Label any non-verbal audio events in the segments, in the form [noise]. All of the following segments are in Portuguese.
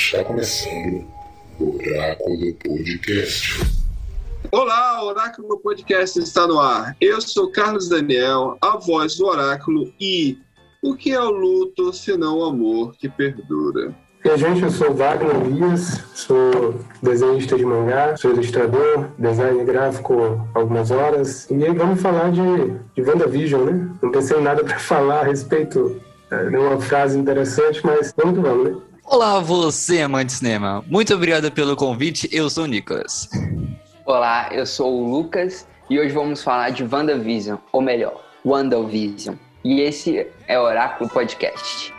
Está começando o Oráculo Podcast. Olá, Oráculo Podcast está no ar. Eu sou Carlos Daniel, a voz do Oráculo e o que é o luto senão o amor que perdura? E a gente, eu sou Wagner Elias, sou desenhista de mangá, sou ilustrador, design gráfico algumas horas. E aí vamos falar de, de WandaVision, né? Não pensei em nada para [laughs] falar a respeito é, de uma frase interessante, mas vamos que vamos, né? Olá, você amante de cinema. Muito obrigado pelo convite. Eu sou o Nicolas. Olá, eu sou o Lucas e hoje vamos falar de WandaVision, ou melhor, WandaVision. E esse é o Oráculo Podcast.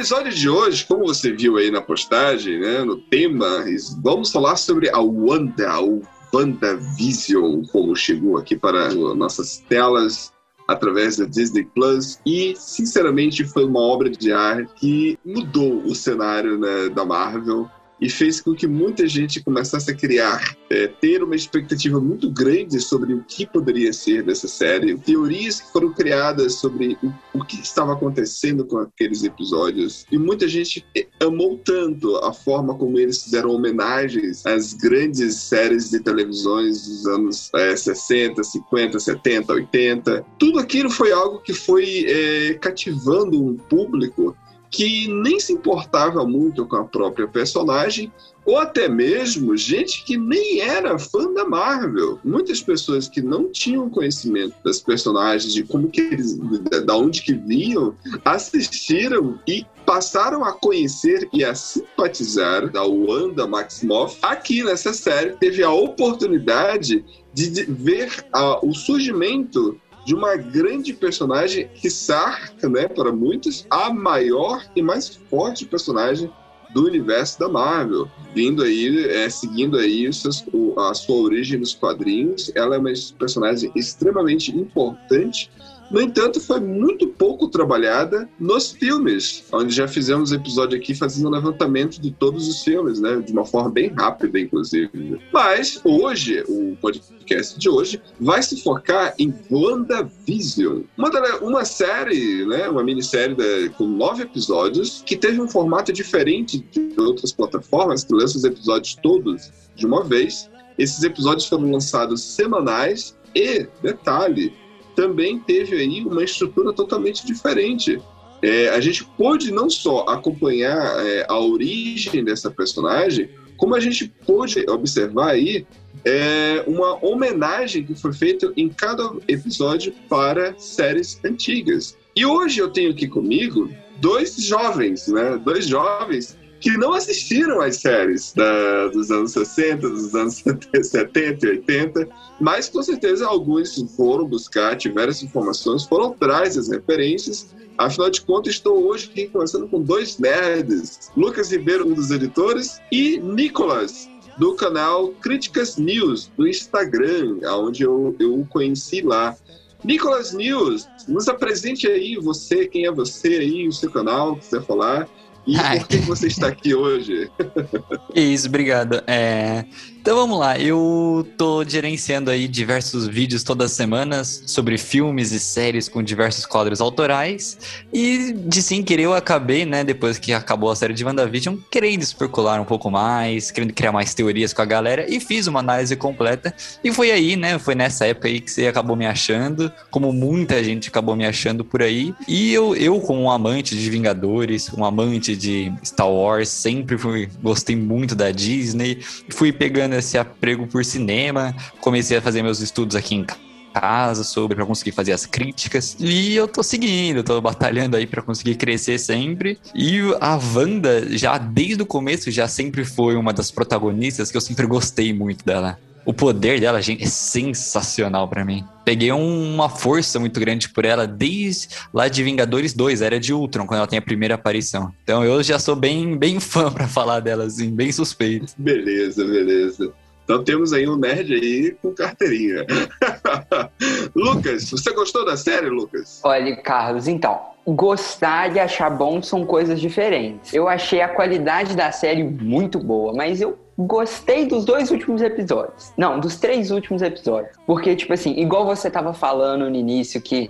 Episódio de hoje, como você viu aí na postagem, né, no tema, vamos falar sobre a Wanda, o WandaVision, como chegou aqui para nossas telas através da Disney Plus. E sinceramente foi uma obra de arte que mudou o cenário né, da Marvel e fez com que muita gente começasse a criar, é, ter uma expectativa muito grande sobre o que poderia ser dessa série, teorias que foram criadas sobre o, o que estava acontecendo com aqueles episódios. E muita gente amou tanto a forma como eles fizeram homenagens às grandes séries de televisões dos anos é, 60, 50, 70, 80. Tudo aquilo foi algo que foi é, cativando um público que nem se importava muito com a própria personagem, ou até mesmo gente que nem era fã da Marvel. Muitas pessoas que não tinham conhecimento das personagens, de como que eles, da onde que vinham, assistiram e passaram a conhecer e a simpatizar da Wanda Maximoff. Aqui nessa série teve a oportunidade de, ver a, o surgimento de uma grande personagem que sarca, né, para muitos, a maior e mais forte personagem do universo da Marvel, vindo aí, é, seguindo aí seus, o, a sua origem nos quadrinhos. Ela é uma personagem extremamente importante no entanto, foi muito pouco trabalhada nos filmes, onde já fizemos episódio aqui fazendo um levantamento de todos os filmes, né? De uma forma bem rápida, inclusive. Mas hoje, o podcast de hoje vai se focar em WandaVision, uma, uma série, né? Uma minissérie da, com nove episódios que teve um formato diferente de outras plataformas que lançam os episódios todos de uma vez. Esses episódios foram lançados semanais e, detalhe, também teve aí uma estrutura totalmente diferente. É, a gente pôde não só acompanhar é, a origem dessa personagem, como a gente pôde observar aí é, uma homenagem que foi feita em cada episódio para séries antigas. E hoje eu tenho aqui comigo dois jovens, né? Dois jovens que não assistiram às séries da, dos anos 60, dos anos 70 e 80, mas com certeza alguns foram buscar, tiveram informações, foram atrás das referências. Afinal de contas, estou hoje aqui conversando com dois nerds, Lucas Ribeiro, um dos editores, e Nicolas, do canal Críticas News, do Instagram, onde eu, eu o conheci lá. Nicolas News, nos apresente aí você, quem é você aí, o seu canal, quiser falar. E por que você está aqui hoje? [laughs] Isso, obrigado. É... Então vamos lá, eu tô gerenciando aí diversos vídeos todas as semanas sobre filmes e séries com diversos quadros autorais. E de sem querer eu acabei, né, depois que acabou a série de WandaVision, querendo especular um pouco mais, querendo criar mais teorias com a galera e fiz uma análise completa. E foi aí, né, foi nessa época aí que você acabou me achando, como muita gente acabou me achando por aí. E eu, eu como um amante de Vingadores, um amante de Star Wars, sempre fui, gostei muito da Disney, fui pegando esse aprego por cinema, comecei a fazer meus estudos aqui em casa sobre para conseguir fazer as críticas e eu tô seguindo, tô batalhando aí para conseguir crescer sempre. E a Wanda já desde o começo já sempre foi uma das protagonistas que eu sempre gostei muito dela. O poder dela, gente, é sensacional para mim. Peguei uma força muito grande por ela desde lá de Vingadores 2, era de Ultron, quando ela tem a primeira aparição. Então eu já sou bem, bem fã para falar dela, assim, bem suspeito. Beleza, beleza. Então temos aí um nerd aí com carteirinha. [laughs] Lucas, você gostou da série, Lucas? Olha, Carlos, então, gostar e achar bom são coisas diferentes. Eu achei a qualidade da série muito boa, mas eu gostei dos dois últimos episódios. Não, dos três últimos episódios. Porque, tipo assim, igual você tava falando no início que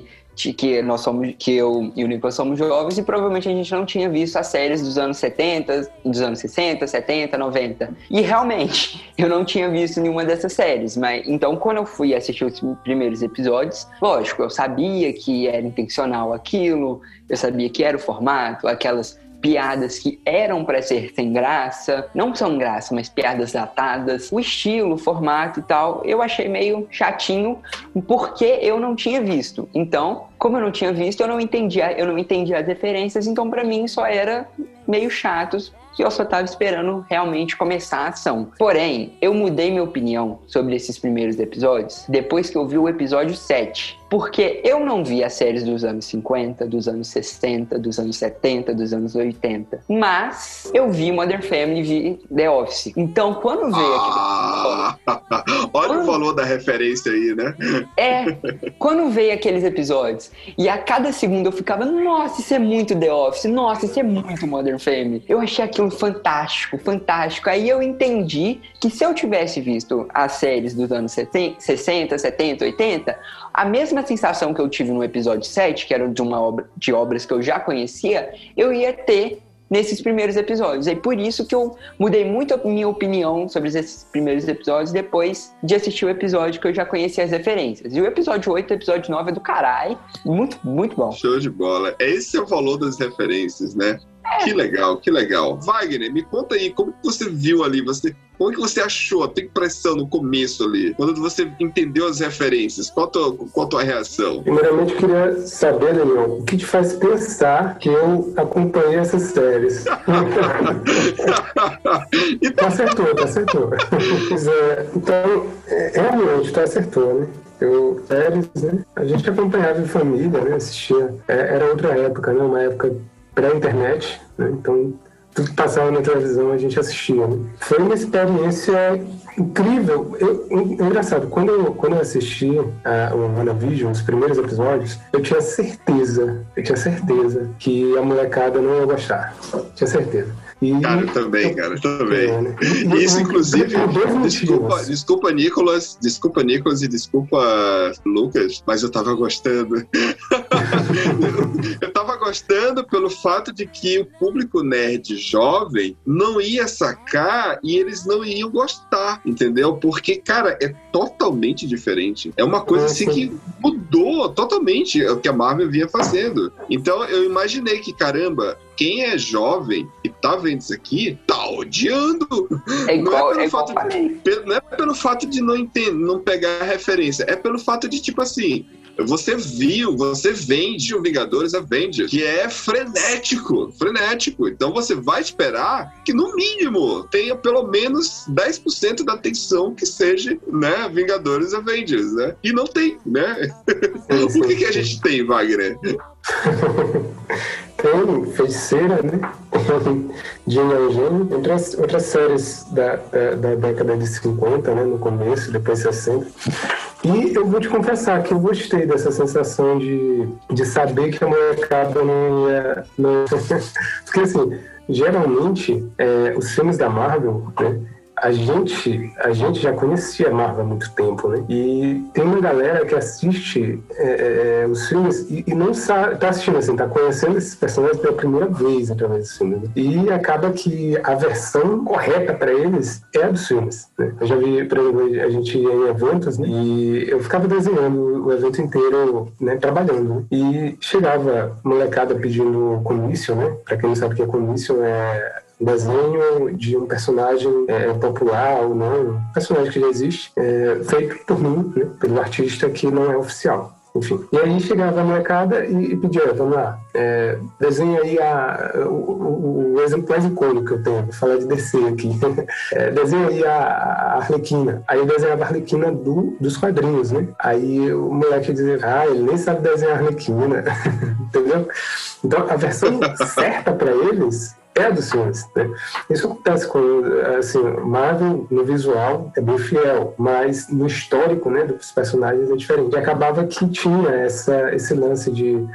que nós somos, que eu e o Nicolas somos jovens e provavelmente a gente não tinha visto as séries dos anos 70, dos anos 60, 70, 90. E realmente, [laughs] eu não tinha visto nenhuma dessas séries, mas então quando eu fui assistir os primeiros episódios, lógico, eu sabia que era intencional aquilo, eu sabia que era o formato, aquelas piadas que eram para ser sem graça, não são graça, mas piadas datadas, o estilo, o formato e tal, eu achei meio chatinho porque eu não tinha visto. Então, como eu não tinha visto, eu não entendia, eu não entendia as referências, então para mim só era meio chatos que eu só estava esperando realmente começar a ação. Porém, eu mudei minha opinião sobre esses primeiros episódios depois que eu vi o episódio 7. Porque eu não vi as séries dos anos 50, dos anos 60, dos anos 70, dos anos 80. Mas eu vi Modern Family, vi The Office. Então, quando veio Ah, [laughs] olha o valor da referência aí, né? É, [laughs] quando veio aqueles episódios e a cada segundo eu ficava, nossa, isso é muito The Office, nossa, isso é muito Modern Family. Eu achei aquilo fantástico, fantástico. Aí eu entendi que se eu tivesse visto as séries dos anos 70, 60, 70, 80, a mesma sensação que eu tive no episódio 7, que era de uma obra de obras que eu já conhecia, eu ia ter nesses primeiros episódios. E por isso que eu mudei muito a minha opinião sobre esses primeiros episódios depois de assistir o episódio que eu já conhecia as referências. E o episódio 8 e o episódio 9 é do caralho. Muito, muito bom. Show de bola. Esse é o valor das referências, né? Que legal, que legal. Wagner, me conta aí, como que você viu ali? Você, como que você achou? Tem impressão no começo ali? Quando você entendeu as referências, qual a tua, qual a tua reação? Primeiramente, eu queria saber, Daniel, o que te faz pensar que eu acompanhei essas séries? [laughs] então, acertou, tá acertou. É, então, é, realmente, tá acertou, né? Eu, séries, né? A gente acompanhava em família, né? Assistia. É, era outra época, né? Uma época pré-internet, né? Então, tudo que passava na televisão a gente assistia. Né? Foi uma experiência incrível. Eu, é engraçado, quando eu, quando eu assisti a, o WandaVision, os primeiros episódios, eu tinha certeza, eu tinha certeza que a molecada não ia gostar. Tinha certeza. E, cara, também, cara, também. É, né? [laughs] Isso, e- inclusive, por dois desculpa, motivos. desculpa, Nicolas, desculpa, Nicolas, e desculpa, Lucas, mas eu tava gostando. [laughs] eu tava gostando pelo fato de que o público nerd jovem não ia sacar e eles não iam gostar, entendeu? Porque, cara, é totalmente diferente. É uma coisa É, assim sim. que mudou totalmente o que a Marvel vinha fazendo. Então eu imaginei que, caramba, quem é jovem e tá vendo isso aqui, tá odiando. É igual, pelo é igual fato eu falei. Pe- Não é pelo fato de não entender, não pegar a referência, é pelo fato de, tipo assim, você viu, você vende o Vingadores Avengers, que é frenético, frenético. Então você vai esperar que, no mínimo, tenha pelo menos 10% da atenção que seja, né, Vingadores Avengers, né? E não tem, né? [laughs] O que, que a gente tem, Wagner? [laughs] Tem Feiticeira, né? [laughs] Jane Eugênio, entre as outras séries da, da, da década de 50, né? No começo, depois 60. E eu vou te confessar que eu gostei dessa sensação de, de saber que a molecada não ia. Não... [laughs] Porque assim, geralmente, é, os filmes da Marvel, né? A gente, a gente já conhecia Marvel há muito tempo, né? E tem uma galera que assiste é, é, os filmes e, e não sabe, tá assistindo assim, tá conhecendo esses personagens pela primeira vez através dos filmes. Né? E acaba que a versão correta para eles é a dos filmes. Né? Eu já vi, por exemplo, a gente ia em eventos né? e eu ficava desenhando o evento inteiro, né? Trabalhando. Né? E chegava molecada pedindo comício, né? Para quem não sabe o que é comício, é desenho de um personagem é, popular ou não, um personagem que já existe, é, feito por mim, né, pelo artista que não é oficial. Enfim. E aí chegava a molecada e, e pedia, "Olha, vamos lá, é, desenha aí a, o, o- o exemplo mais icônico que eu tenho, vou falar de DC aqui. [laughs] É, desenha aí a, a Arlequina. Aí eu desenhava a Arlequina do, dos quadrinhos, né? Aí o moleque dizia, ah, ele nem sabe desenhar a Arlequina. [laughs] Entendeu? Então a versão certa para eles dos filmes, né? Isso acontece com, assim, Marvel no visual é bem fiel, mas no histórico, né, dos personagens é diferente. E acabava que tinha essa, esse lance de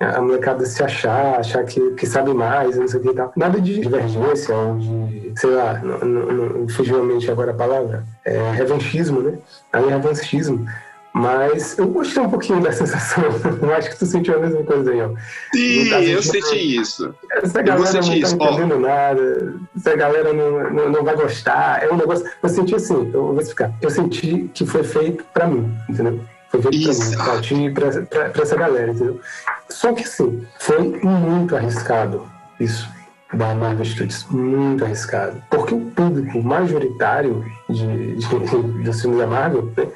a molecada se achar, achar que, que sabe mais, não sei o que e tal. Nada de divergência ou de, sei lá, não fugiu a mente agora a palavra, é revanchismo, né? Aí é revanchismo. Mas eu gostei um pouquinho da sensação. [laughs] Eu acho que tu sentiu a mesma coisa aí, ó. Sim, tá eu senti isso. Essa Eu galera sentir não tá isso, entendendo nada, essa galera não, não, não vai gostar. É um negócio. Eu senti assim, eu vou explicar. Eu senti que foi feito pra mim, entendeu? Foi feito pra mim, pra ti pra, pra, pra essa galera, entendeu? Só que assim, foi muito arriscado isso da Marvel Studios. Muito arriscado. Porque o público majoritário de, de, dos filmes da Marvel, né?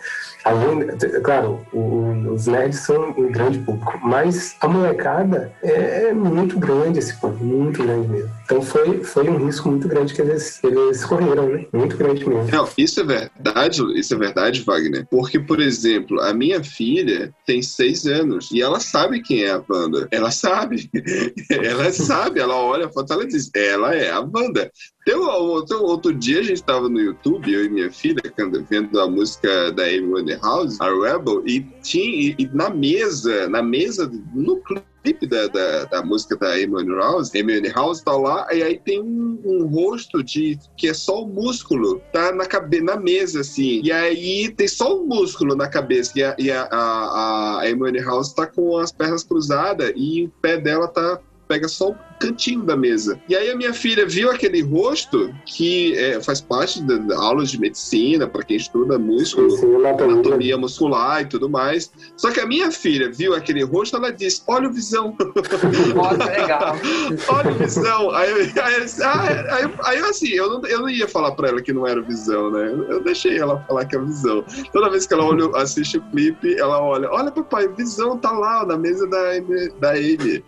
Além, claro, os nerds são um grande público, mas a molecada é muito grande esse público, muito grande mesmo. Então foi, foi um risco muito grande que eles, eles correram, né? Muito grande mesmo. Não, isso é verdade, isso é verdade, Wagner. Porque, por exemplo, a minha filha tem seis anos e ela sabe quem é a Wanda. Ela sabe. [laughs] ela sabe, ela olha a foto ela diz, ela é a Wanda. Tem outro, outro dia a gente estava no YouTube, eu e minha filha, vendo a música da Amy Winehouse, a Rebel, e tinha e na mesa, na mesa, no clipe da, da, da música da Amy Winehouse, Amy Winehouse tá lá, e aí tem um, um rosto de que é só o músculo, tá na, cabe, na mesa, assim, e aí tem só o músculo na cabeça, e a, e a, a, a Amy Winehouse tá com as pernas cruzadas, e o pé dela tá pega só o cantinho da mesa. E aí a minha filha viu aquele rosto que é, faz parte da, aulas de medicina para quem estuda músculo, Sim, anatomia. muscular e tudo mais. Só que a minha filha viu aquele rosto, ela disse: "Olha o visão". [laughs] Nossa, legal. [laughs] Olha o visão. Aí, aí, aí, aí, assim, eu não, eu não ia falar pra ela que não era visão, né? Eu, deixei ela falar que é o visão. Toda vez que ela olha, assiste o clipe, ela olha: olha, papai, o visão tá lá ó, na mesa da Amy. Da Amy.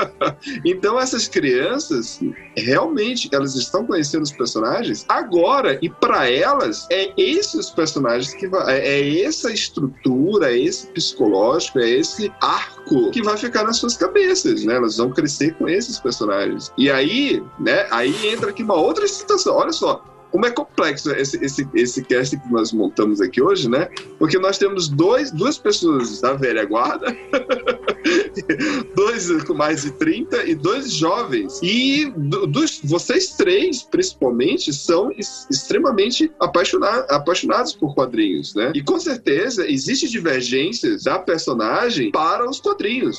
[laughs] então, essas crianças, realmente, elas estão conhecendo os personagens agora, e pra elas, é esses personagens que vai, é, é essa estrutura, é esse psicológico, é esse arco que vai ficar nas suas cabeças, né? Elas vão crescer com esses personagens. E aí, né? Aí entra aqui uma outra situação. Olha só. Como é complexo esse, esse, esse cast que nós montamos aqui hoje, né? Porque nós temos dois, duas pessoas da velha guarda, [laughs] dois com mais de 30 e dois jovens. E do- dos, vocês três, principalmente, são extremamente apaixona- apaixonados por quadrinhos, né? E com certeza existe divergências da personagem para os quadrinhos.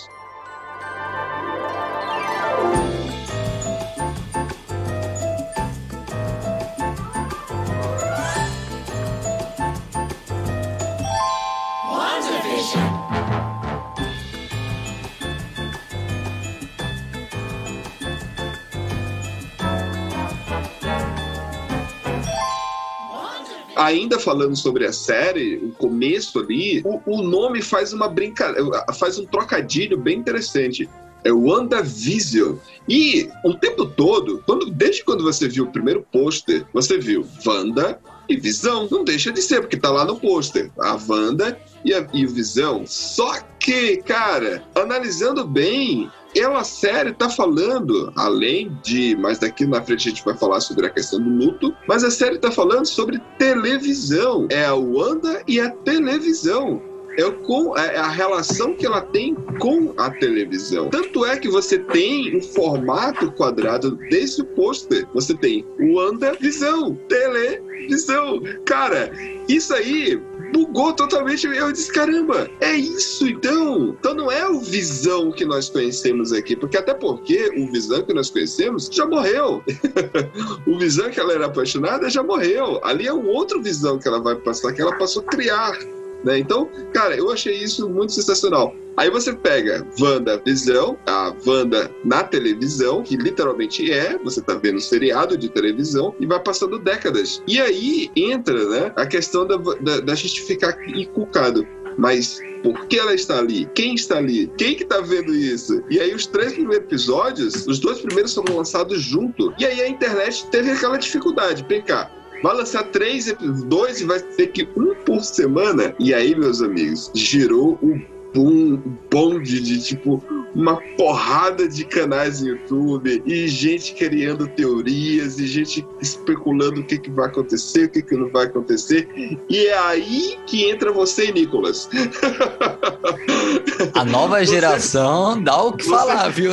Ainda falando sobre a série, o começo ali, o, o nome faz uma brincadeira, faz um trocadilho bem interessante. É WandaVision. E o tempo todo, quando, desde quando você viu o primeiro pôster, você viu Wanda e Visão. Não deixa de ser, porque tá lá no pôster. A Wanda e, a, e o Visão. Só que, cara, analisando bem, ela série tá falando, além de, mas daqui na frente a gente vai falar sobre a questão do luto, mas a série tá falando sobre televisão. É a Wanda e a televisão. É, com, é a relação que ela tem com a televisão. Tanto é que você tem um formato quadrado desse pôster. Você tem WandaVisão, televisão. Cara, isso aí bugou totalmente. Eu disse, caramba, é isso então? Então não é o Visão que nós conhecemos aqui, porque até porque o Visão que nós conhecemos já morreu. [laughs] o Visão que ela era apaixonada já morreu. Ali é um outro Visão que ela vai passar, que ela passou a criar. Né? Então, cara, eu achei isso muito sensacional. Aí você pega Wanda Visão, a Wanda na televisão, que literalmente é, você tá vendo um seriado de televisão, e vai passando décadas. E aí entra né, a questão da, da, da gente ficar encucado. Mas por que ela está ali? Quem está ali? Quem que tá vendo isso? E aí os três primeiros episódios, os dois primeiros foram lançados junto. E aí a internet teve aquela dificuldade. Vem cá, vai lançar três, dois e vai ter que um por semana. E aí, meus amigos, girou um boom, um bonde de tipo, uma porrada de canais no YouTube e gente criando teorias e gente especulando o que, que vai acontecer, o que, que não vai acontecer. E é aí que entra você, Nicolas. A nova Você- geração dá o que você- falar, viu?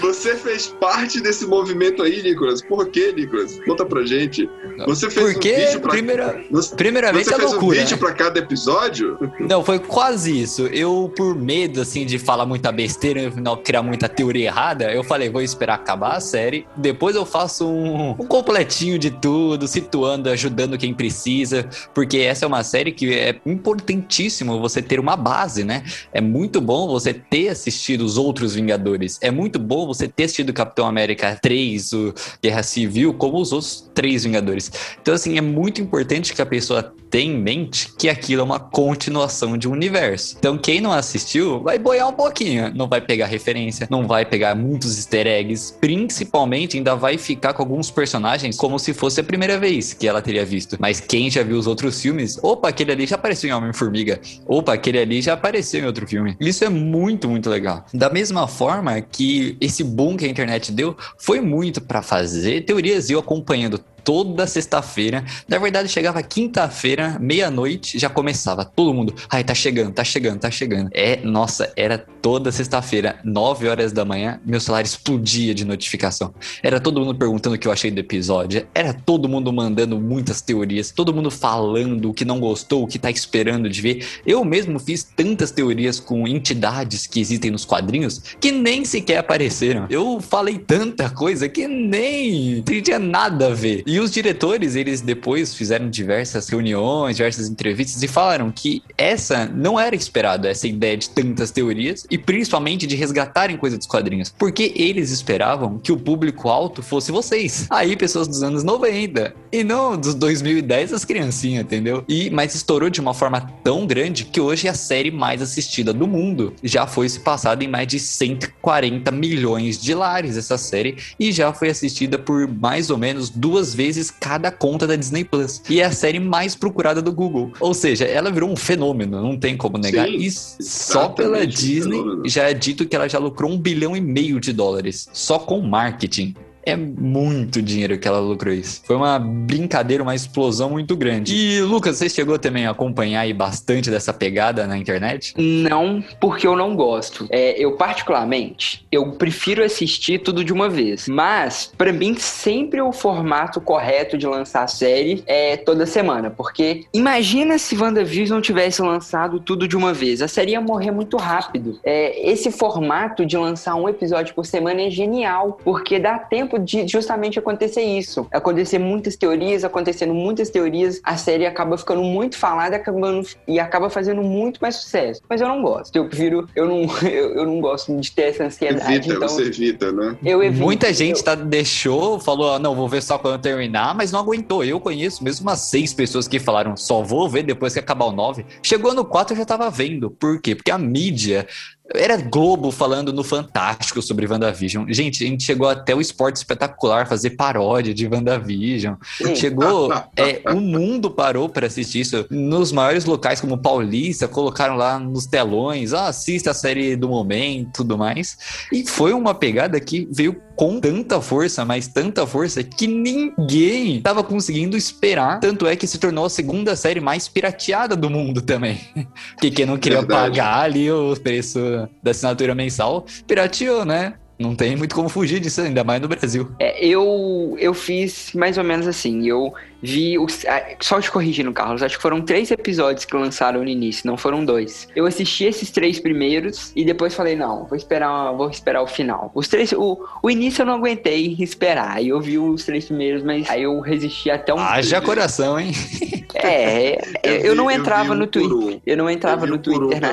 Você fez parte desse movimento aí, Nicolas. Por quê, Nicolas? Conta pra gente. Você fez Porque, um vídeo pra... primeira, Você, primeiramente, você é fez loucura. um vídeo pra cada episódio? Não, foi quase isso. Eu, por medo, assim, de falar muita besteira e no final criar muita teoria errada, eu falei, vou esperar acabar a série, depois eu faço um, um completinho de tudo, situando, ajudando quem precisa, porque essa é uma série que é importantíssimo você ter uma base, né? É muito bom você ter assistido os outros Vingadores. É muito bom você ter assistido Capitão América 3, o Guerra Civil, como os outros três Vingadores. Então, assim, é muito importante que a pessoa tenha em mente que aquilo é uma continuação de um universo. Então, quem não assistiu vai boiar um pouquinho. Não vai pegar referência, não vai pegar muitos easter eggs. Principalmente, ainda vai ficar com alguns personagens como se fosse a primeira vez que ela teria visto. Mas quem já viu os outros filmes, opa, aquele ali já apareceu em Homem-Formiga. Opa, aquele ali já apareceu em outro filme. Isso é muito, muito legal. Da mesma forma que esse boom que a internet deu foi muito pra fazer teorias e eu acompanhando toda sexta-feira. Na verdade, chegava quinta-feira, meia-noite, já começava. Todo mundo, ai, tá chegando, tá chegando, tá chegando. É, nossa, era toda sexta-feira, nove horas da manhã, meu celular explodia de notificação. Era todo mundo perguntando o que eu achei do episódio. Era todo mundo mandando muitas teorias, todo mundo falando o que não gostou, o que tá esperando de ver. Eu mesmo fiz tantas teorias com entidades que existem nos quadrinhos que nem sequer apareceram. Eu falei tanta coisa que nem tinha nada a ver. E os diretores, eles depois fizeram diversas reuniões, diversas entrevistas e falaram que essa não era esperado, essa ideia de tantas teorias e principalmente de resgatarem coisa dos quadrinhos, porque eles esperavam que o público alto fosse vocês. Aí pessoas dos anos 90 e não dos 2010 as criancinhas, entendeu? E mas estourou de uma forma tão grande que hoje é a série mais assistida do mundo. Já foi se passada em mais de 140 milhões de lares essa série e já foi assistida por mais ou menos duas vezes cada conta da Disney Plus. E é a série mais procurada do Google. Ou seja, ela virou um fenômeno, não tem como negar. Sim, e só pela Disney fenômeno. já é dito que ela já lucrou um bilhão e meio de dólares só com marketing. É muito dinheiro que ela lucrou isso. Foi uma brincadeira, uma explosão muito grande. E, Lucas, você chegou também a acompanhar aí bastante dessa pegada na internet? Não, porque eu não gosto. É, eu, particularmente, eu prefiro assistir tudo de uma vez. Mas, pra mim, sempre o formato correto de lançar a série é toda semana. Porque imagina se WandaVision tivesse lançado tudo de uma vez. A série ia morrer muito rápido. É, esse formato de lançar um episódio por semana é genial. Porque dá tempo de justamente acontecer isso. Acontecer muitas teorias, acontecendo muitas teorias, a série acaba ficando muito falada acabando, e acaba fazendo muito mais sucesso. Mas eu não gosto. Eu prefiro. Eu não, [laughs] eu, eu não gosto de ter essa ansiedade. Evita, então você evita, né? eu evito. Muita gente Eu- tá, deixou, falou, ah, não, vou ver só quando terminar, mas não aguentou. Eu conheço mesmo umas seis pessoas que falaram, só vou ver depois que acabar o 9. Chegou no 4 eu já tava vendo. Por quê? Porque a mídia. Era Globo falando no Fantástico sobre WandaVision. Gente, a gente chegou até o Esporte Espetacular fazer paródia de WandaVision. Sim. Chegou, [laughs] é, o mundo parou para assistir isso. Nos maiores locais como Paulista, colocaram lá nos telões, ah, assista a série do momento, tudo mais. E foi uma pegada que veio com tanta força, mas tanta força que ninguém tava conseguindo esperar. Tanto é que se tornou a segunda série mais pirateada do mundo também. [laughs] Porque quem não queria Verdade. pagar ali o preço da assinatura mensal, pirateou, né? Não tem muito como fugir disso, ainda mais no Brasil. É, eu, eu fiz mais ou menos assim. Eu vi. Os, só te corrigindo, Carlos. Acho que foram três episódios que lançaram no início, não foram dois. Eu assisti esses três primeiros e depois falei, não, vou esperar, vou esperar o final. Os três. O, o início eu não aguentei esperar. Aí eu vi os três primeiros, mas aí eu resisti até um. Haja coração, hein? [laughs] É, eu, Eu eu não vi- eu entrava vi no Twitter. um. Eu não entrava Eu no um um Twitter na.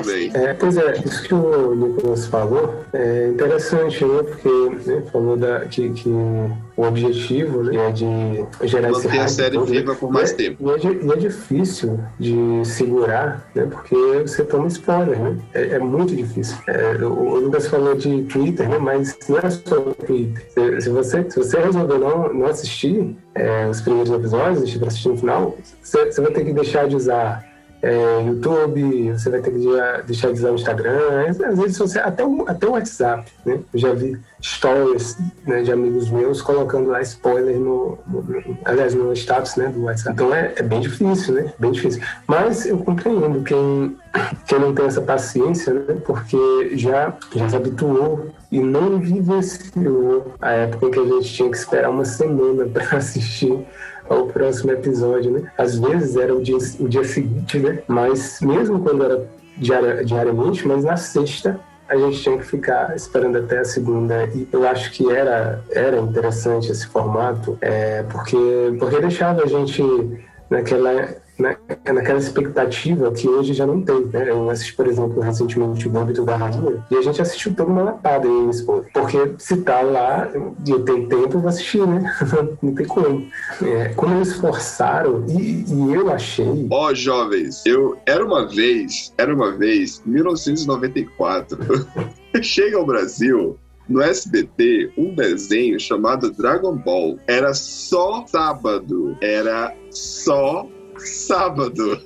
É, pois é, isso que o Nicolas falou é interessante, né? Porque né, falou da, que, que o objetivo né, é de gerar esse Manter a hype série todo, né? viva por mais E é- tempo. E é, e é difícil de segurar, né? Porque você toma spoiler, né? É, é muito difícil. É, o, Lucas falou de Twitter, né? Mas não é só o Twitter. Se, se você, se você resolver não, não assistir é, os primeiros episódios, deixar pra assistir no final, você, você vai ter que deixar de usar é, YouTube, você vai ter que deixar de usar o Instagram, as redes sociais, até o, até o WhatsApp, né? Eu já vi stories né, de amigos meus colocando lá spoiler no, no- no- aliás, no status né, do WhatsApp. Então é, é bem difícil, né? Bem difícil. Mas eu compreendo quem, quem não tem essa paciência, né? Porque já, já se habituou e não vivenciou a época em que a gente tinha que esperar uma semana [laughs] para assistir ao próximo episódio, né? Às vezes era o dia, o dia seguinte, né? Mas mesmo quando era diária- diariamente, mas na sexta a gente tinha que ficar esperando até a segunda e eu acho que era era interessante esse formato é, porque porque deixava a gente naquela na, naquela expectativa que hoje já não tem, né? Eu assisti, por exemplo, recentemente o Gambito da Rainha e a gente assistiu toda uma lapada em esposa. Porque se tá lá e eu tenho tempo, eu vou assistir, né? [laughs] não tem como. É, como eles forçaram, e, e eu achei Ó, jovens, eu era uma vez, era uma vez, 1994, [laughs] chega ao Brasil no SBT um desenho chamado Dragon Ball. Era só sábado, era só sábado,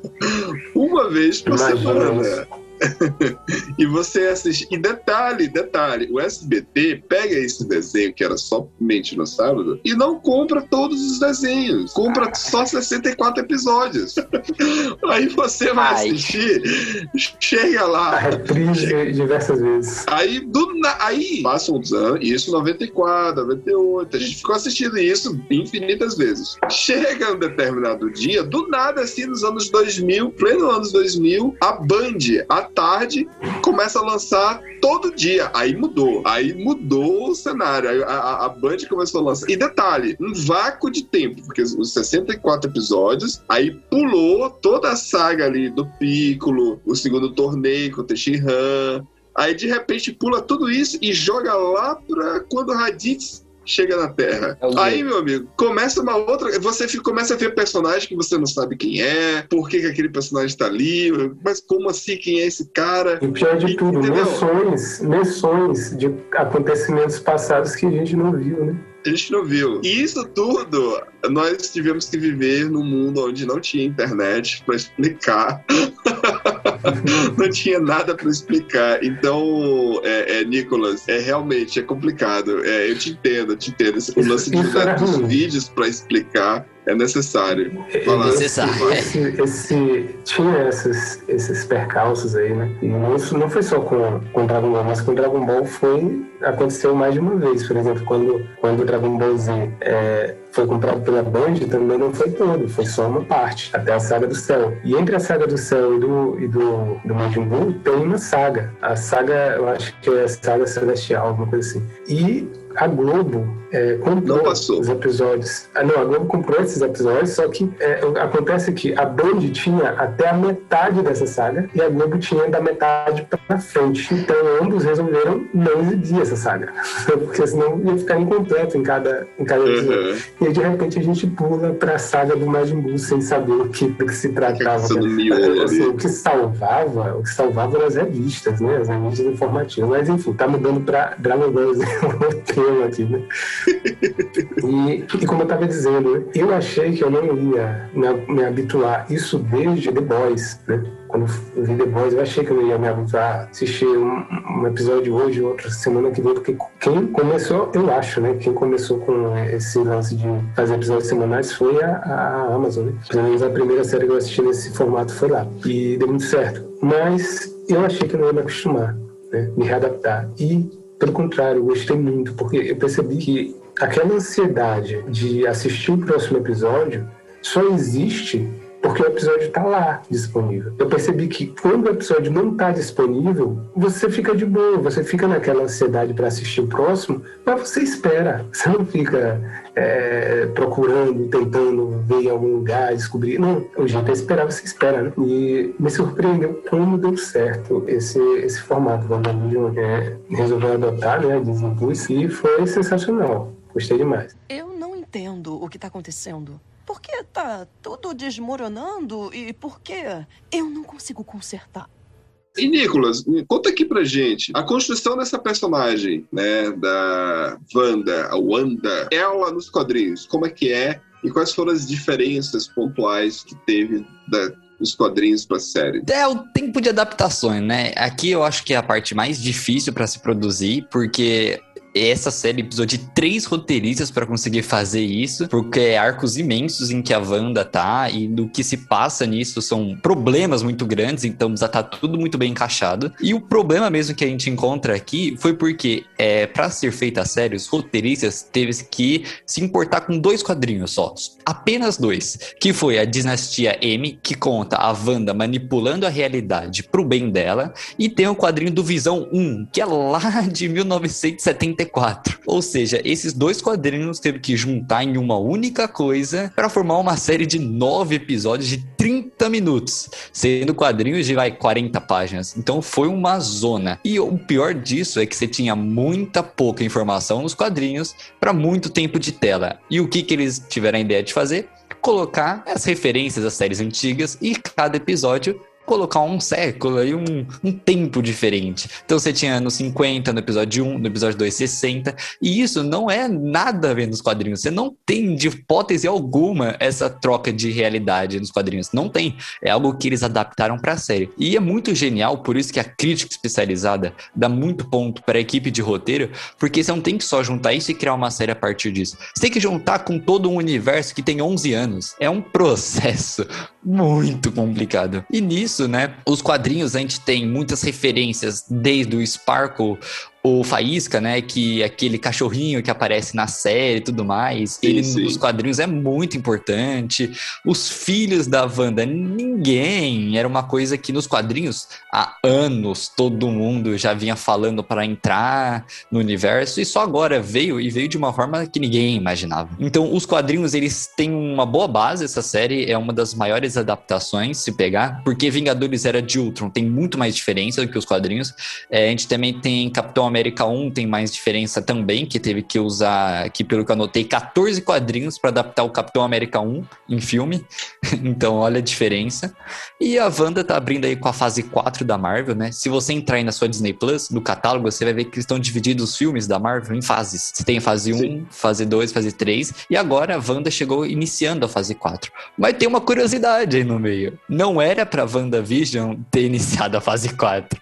uma vez por Imagina semana. [laughs] e você assiste. E detalhe, detalhe, o SBT pega esse desenho que era somente no sábado e não compra todos os desenhos. Compra só 64 episódios. [laughs] Aí você vai Ai. assistir, chega a lá. reprise diversas vezes. Aí, do aí passam os anos, isso 94, 98, a gente ficou assistindo isso infinitas vezes. Chega um determinado dia, do nada, assim, nos anos 2000, pleno anos 2000, a Band, à tarde, começa a lançar todo dia. Aí mudou, aí mudou o cenário, a, a, a Band começou a lançar. E detalhe, um vácuo de tempo, porque os 64 episódios, aí pulou toda a saga ali do Piccolo, o segundo torneio com o Tenshinhan, Aí de repente pula tudo isso e joga lá pra quando Raditz chega na Terra. É Aí, meu amigo, começa uma outra. Você fica- começa a ver personagem que você não sabe quem é, por que, que aquele personagem tá ali, mas como assim, quem é esse cara? E o pior de tudo, Entendeu? menções, menções de acontecimentos passados que a gente não viu, né? A gente não viu. E isso tudo, nós tivemos que viver num mundo onde não tinha internet pra explicar. [laughs] não tinha nada pra explicar. Então, é, é, Nicolas, é realmente é complicado. É, eu te entendo, eu te entendo. Esse- O lance de dos ruim. vídeos pra explicar é necessário. Vai lá. Necessário. Esse, esse- tinha esses, esses percalços aí, né? E não, isso não foi só com, com Dragon Ball, mas com Dragon Ball foi aconteceu mais de uma vez. Por exemplo, quando, quando o Dragon Ball Z é, foi comprado pela Band, também não foi todo, foi só uma parte, até a Saga do Céu. E entre a Saga do Céu e do, e do, do Majin Buu, tem uma saga. A saga, eu acho que é a Saga Celestial, alguma coisa assim. E a Globo é, comprou Não passou. os episódios. Ah, não, a Globo comprou esses episódios, só que é, acontece que a Band tinha até a metade dessa saga e a Globo tinha da metade pra frente. Então ambos resolveram não exibir essa saga, [laughs] porque senão ia ficar incompleto em cada, em cada episódio. Uhum. E aí, de repente a gente pula pra saga do Majin Buu sem saber o que, do que se tratava. No miolo Assim, o que salvava, o que salvava eram as revistas, né? As revistas informativas. Mas enfim, tá mudando pra Dragon Ball Z [laughs] o tema aqui, né? E, e como eu estava dizendo, eu achei que eu não ia me, me habituar, isso desde The Boys, né? Quando eu vi The Boys, eu achei que eu não ia me habituar a assistir um, um episódio hoje, outro semana que vem, porque quem começou, eu acho, né? Quem começou com esse lance de fazer episódios semanais foi a, a Amazon, né? Pelo menos a primeira série que eu assisti nesse formato foi lá. E deu muito certo. Mas eu achei que eu não ia me acostumar, né? Me readaptar. E pelo contrário, eu gostei muito, porque eu percebi que aquela ansiedade de assistir o próximo episódio só existe porque o episódio está lá disponível. Eu percebi que quando o episódio não está disponível, você fica de boa, você fica naquela ansiedade para assistir o próximo, mas você espera. [laughs] Você não fica é, procurando, tentando ver em algum lugar, descobrir. Não, o jeito é esperar, você espera, né? E me surpreendeu como deu certo esse, esse formato. O WandaVision é, resolveu adotar, né? Plus, e foi sensacional. Gostei demais. Eu não entendo o que tá acontecendo. Por que tá tudo desmoronando e por que eu não consigo consertar? E Nicolas, conta aqui pra gente a construção dessa personagem, né, da Wanda, a Wanda, ela nos quadrinhos, como é que é e quais foram as diferenças pontuais que teve da os quadrinhos pra série? É o tempo de adaptações, né? Aqui eu acho que é a parte mais difícil pra se produzir, porque essa série precisou de três roteiristas para conseguir fazer isso, porque é arcos imensos em que a Wanda tá e do que se passa nisso são problemas muito grandes, então já tá tudo muito bem encaixado. E o problema mesmo que a gente encontra aqui foi porque, é, para ser feita a série, os roteiristas teve que se importar com dois quadrinhos só, apenas dois, que foi a Dinastia M, que conta a Wanda manipulando a realidade pro bem dela, e tem o quadrinho do Visão 1, que é lá de 1974. Ou seja, esses dois quadrinhos teve que juntar em uma única coisa para formar uma série de nove episódios de 30 minutos, sendo quadrinhos de vai 40 páginas. Então foi uma zona. E o pior disso é que você tinha muita pouca informação nos quadrinhos para muito tempo de tela. E o que que eles tiveram a ideia de fazer? Colocar as referências às séries antigas e cada episódio colocar um século e um, um tempo diferente. Então você tinha no 50, no episódio 1, no episódio 2, 60, e isso não é nada a ver nos quadrinhos. Você não tem de hipótese alguma essa troca de realidade nos quadrinhos. Não tem. É algo que eles adaptaram para a série. E é muito genial, por isso que a crítica especializada dá muito ponto para a equipe de roteiro, porque você não tem que só juntar isso e criar uma série a partir disso. Você tem que juntar com todo um universo que tem 11 anos. É um processo muito complicado. E nisso, né, os quadrinhos a gente tem muitas referências, desde o Sparkle, o Faísca, né, que é aquele cachorrinho que aparece na série e tudo mais, Sim, ele sim. nos quadrinhos é muito importante. Os filhos da Wanda, ninguém, era uma coisa que nos quadrinhos há anos todo mundo já vinha falando para entrar no universo e só agora veio e veio de uma forma que ninguém imaginava. Então, os quadrinhos eles têm uma boa base, essa série é uma das maiores adaptações se pegar, porque Vingadores Era de Ultron tem muito mais diferença do que os quadrinhos. É, a gente também tem Capitão América 1 tem mais diferença também, que teve que usar, aqui pelo que eu anotei, 14 quadrinhos para adaptar o Capitão América 1 em filme. [laughs] então, olha a diferença. E a Wanda tá abrindo aí com a fase 4 da Marvel, né? Se você entrar aí na sua Disney Plus, no catálogo, você vai ver que estão divididos os filmes da Marvel em fases. Você tem a fase 1, Sim. fase 2, fase 3, e agora a Wanda chegou iniciando a fase 4. Mas tem uma curiosidade aí no meio. Não era pra WandaVision ter iniciado a fase 4.